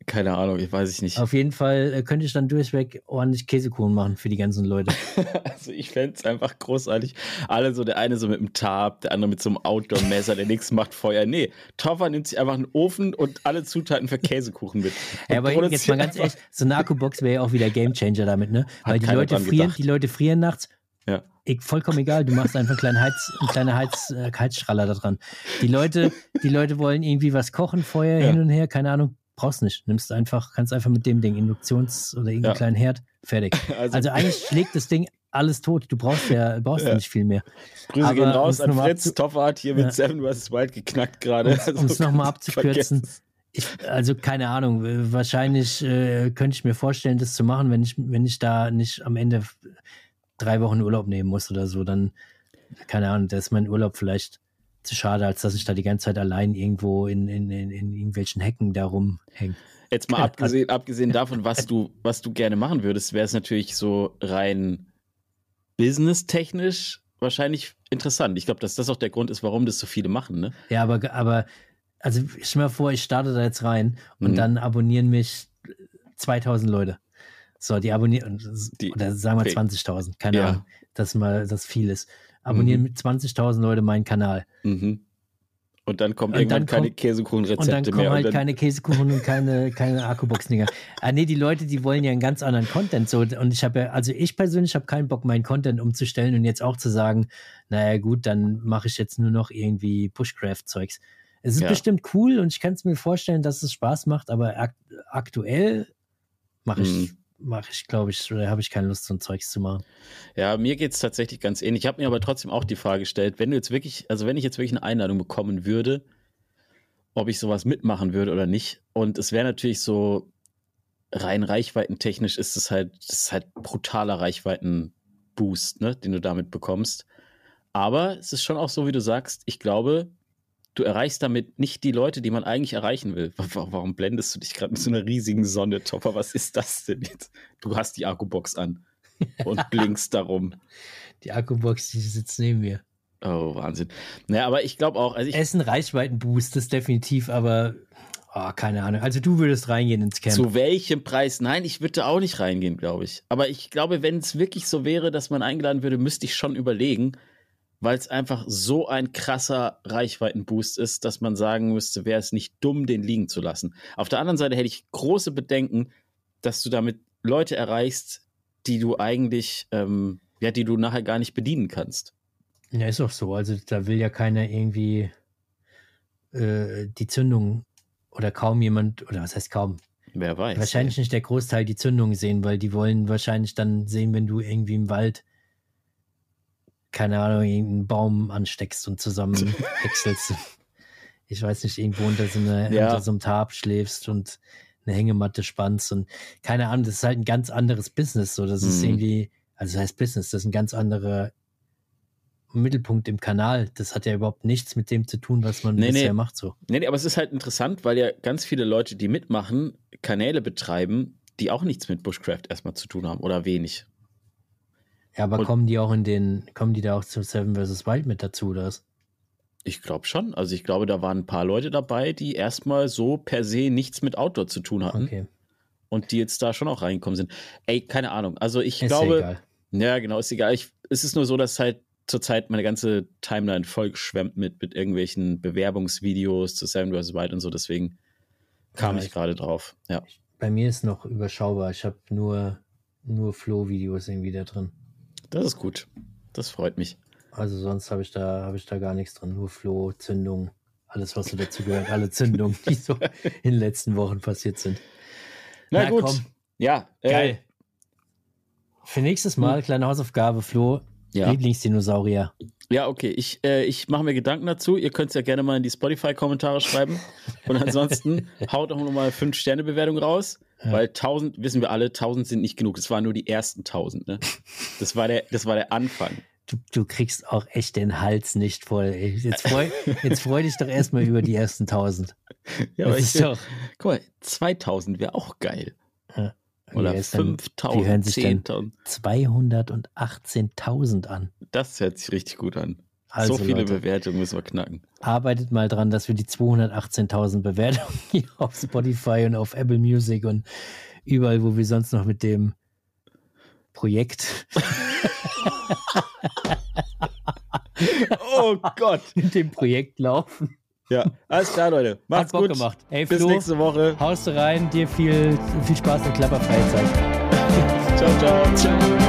Keine Ahnung, ich weiß ich nicht. Auf jeden Fall äh, könnte ich dann durchweg ordentlich Käsekuchen machen für die ganzen Leute. (laughs) Also ich fände es einfach großartig. Alle so, der eine so mit einem Tab, der andere mit so einem Outdoor-Messer, der nächste macht Feuer. Nee, Toffer nimmt sich einfach einen Ofen und alle Zutaten für Käsekuchen mit. Ja, aber jetzt mal ganz ehrlich, so eine Akkubox wäre ja auch wieder Gamechanger damit, ne? Weil die Leute frieren, gedacht. die Leute frieren nachts. Ja. Ich, vollkommen egal, du machst einfach einen kleinen Heiz, einen kleinen Heiz, äh, Heizstrahler da dran. Die Leute, die Leute wollen irgendwie was kochen, Feuer Ja. hin und her, keine Ahnung. Brauchst nicht. Nimmst einfach, kannst einfach mit dem Ding Induktions- oder irgendeinen Ja. kleinen Herd, fertig. (laughs) Also, Also eigentlich (laughs) schlägt das Ding alles tot. Du brauchst ja, brauchst ja nicht viel mehr. Grüße gehen aber raus um's an Fritz. hat hier mit Ja. Seven vs. Wild geknackt gerade. Um's- Also, um's noch mal abzukürzen. es. Ich, also keine Ahnung, wahrscheinlich äh, könnte ich mir vorstellen, das zu machen, wenn ich, wenn ich da nicht am Ende drei Wochen Urlaub nehmen muss oder so, dann, keine Ahnung, da ist mein Urlaub vielleicht schade, als dass ich da die ganze Zeit allein irgendwo in, in, in, in irgendwelchen Hecken da rumhänge. Jetzt mal Keine abgesehen, abgesehen davon, was du, was du gerne machen würdest, wäre es natürlich so rein businesstechnisch wahrscheinlich interessant. Ich glaube, dass das auch der Grund ist, warum das so viele machen, ne? Ja, aber, aber, also stell mir vor, ich starte da jetzt rein und Mhm. dann abonnieren mich 2000 Leute. So, die abonnieren, oder sagen wir okay. 20.000, keine Ja. Ahnung, dass mal das viel ist. Abonnieren Mhm. mit 20.000 Leute meinen Kanal. Mhm. Und dann kommen Und irgendwann dann keine Käsekuchenrezepte Und dann kommen mehr. halt dann, keine Käsekuchen und keine, (laughs) keine Akkubox-Dinger. Ah, nee, die Leute, die wollen ja einen ganz anderen Content. So, und ich habe ja, also ich persönlich habe keinen Bock, meinen Content umzustellen und jetzt auch zu sagen, naja, gut, dann mache ich jetzt nur noch irgendwie Bushcraft-Zeugs. Es ist Ja. bestimmt cool und ich kann es mir vorstellen, dass es Spaß macht, aber ak aktuell mache ich, Mhm. Mache ich, glaube ich, oder habe ich keine Lust, so ein Zeugs zu machen. Ja, mir geht es tatsächlich ganz ähnlich. Ich habe mir aber trotzdem auch die Frage gestellt, wenn du jetzt wirklich, also wenn ich jetzt wirklich eine Einladung bekommen würde, ob ich sowas mitmachen würde oder nicht. Und es wäre natürlich so, rein reichweitentechnisch ist es halt, das ist halt brutaler Reichweitenboost, ne, den du damit bekommst. Aber es ist schon auch so, wie du sagst, ich glaube, du erreichst damit nicht die Leute, die man eigentlich erreichen will. Wa- Warum blendest du dich gerade mit so einer riesigen Sonne, Topper? Was ist das denn jetzt? Du hast die Akkubox an und (laughs) blinkst darum. Die Akkubox, die sitzt neben mir. Oh, Wahnsinn. Naja, aber ich glaube auch, also ich, Es ist ein Reichweitenboost, das definitiv, aber oh, keine Ahnung. Also du würdest reingehen ins Camp. zu welchem Preis? Nein, ich würde auch nicht reingehen, glaube ich. Aber ich glaube, wenn es wirklich so wäre, dass man eingeladen würde, müsste ich schon überlegen, weil es einfach so ein krasser Reichweitenboost ist, dass man sagen müsste, wäre es nicht dumm, den liegen zu lassen. Auf der anderen Seite hätte ich große Bedenken, dass du damit Leute erreichst, die du eigentlich, ähm, ja, die du nachher gar nicht bedienen kannst. Ja, ist auch so. Also da will ja keiner irgendwie äh, die Zündung oder kaum jemand, oder was heißt kaum? Wer weiß. Wahrscheinlich nicht der Großteil die Zündung sehen, weil die wollen wahrscheinlich dann sehen, wenn du irgendwie im Wald, keine Ahnung, irgendeinen Baum ansteckst und zusammen häckselst. (laughs) Ich weiß nicht, irgendwo unter so, einer, Ja. unter so einem Tarp schläfst und eine Hängematte spannst und keine Ahnung, das ist halt ein ganz anderes Business. So, das ist Mhm. irgendwie, also das heißt Business, das ist ein ganz anderer Mittelpunkt im Kanal. Das hat ja überhaupt nichts mit dem zu tun, was man Nee, bisher nee. macht. So. Nee, nee, aber es ist halt interessant, weil ja ganz viele Leute, die mitmachen, Kanäle betreiben, die auch nichts mit Bushcraft erstmal zu tun haben oder wenig. Ja, aber Und- kommen die auch in den, kommen die da auch zu Seven vs. Wild mit dazu, oder was? Ich glaube schon. Also ich glaube, da waren ein paar Leute dabei, die erstmal so per se nichts mit Outdoor zu tun hatten Okay. und die jetzt da schon auch reingekommen sind. Ey, keine Ahnung. Also ich Ist glaube, egal. Ja, genau, ist egal. Ich, es ist nur so, dass halt zurzeit meine ganze Timeline vollgeschwemmt mit, mit irgendwelchen Bewerbungsvideos zu Seven vs. Wild und so, deswegen kam Ja, ich ich- gerade drauf. Ja. Bei mir ist noch überschaubar. Ich habe nur, nur Flow-Videos irgendwie da drin. Das ist gut. Das freut mich. Also sonst habe ich da, habe ich da gar nichts drin. Nur Flow, Zündung, alles, was so dazu gehört, alle Zündungen, die so (laughs) in den letzten Wochen passiert sind. Na, Na, gut. komm. Ja, äh, Geil. Für nächstes Mal, kleine Hausaufgabe, Flo, Ja. Lieblingsdinosaurier. Ja, okay. Ich, äh, ich mache mir Gedanken dazu. Ihr könnt es ja gerne mal in die Spotify-Kommentare schreiben. Und ansonsten (laughs) haut auch nochmal 5-Sterne-Bewertung raus. Ja. Weil 1000, wissen wir alle, 1000 sind nicht genug. Das waren nur die ersten 1000. Ne? Das, war der, das war der Anfang. Du, du kriegst auch echt den Hals nicht voll. Ey. Jetzt freu, jetzt freu dich doch erstmal über die ersten 1000. Ja, das aber ich doch. guck mal, 2000 wäre auch geil. Ja. Oder Wie heißt dann- 5000, die hören sich dann 10.000. 218.000 an. Das hört sich richtig gut an. Also, so viele Leute, Bewertungen müssen wir knacken. arbeitet mal dran, dass wir die 218.000 Bewertungen (laughs) hier auf Spotify und auf Apple Music und überall, wo wir sonst noch mit dem Projekt, (laughs) Oh Gott. (laughs) mit dem Projekt laufen. Ja, alles klar, Leute. Macht's Hat Bock gut. gemacht. Ey, Bis Flo, nächste Woche. haust rein, dir viel, viel Spaß in Klapperfreizeit. (laughs) Ciao, ciao. Ciao.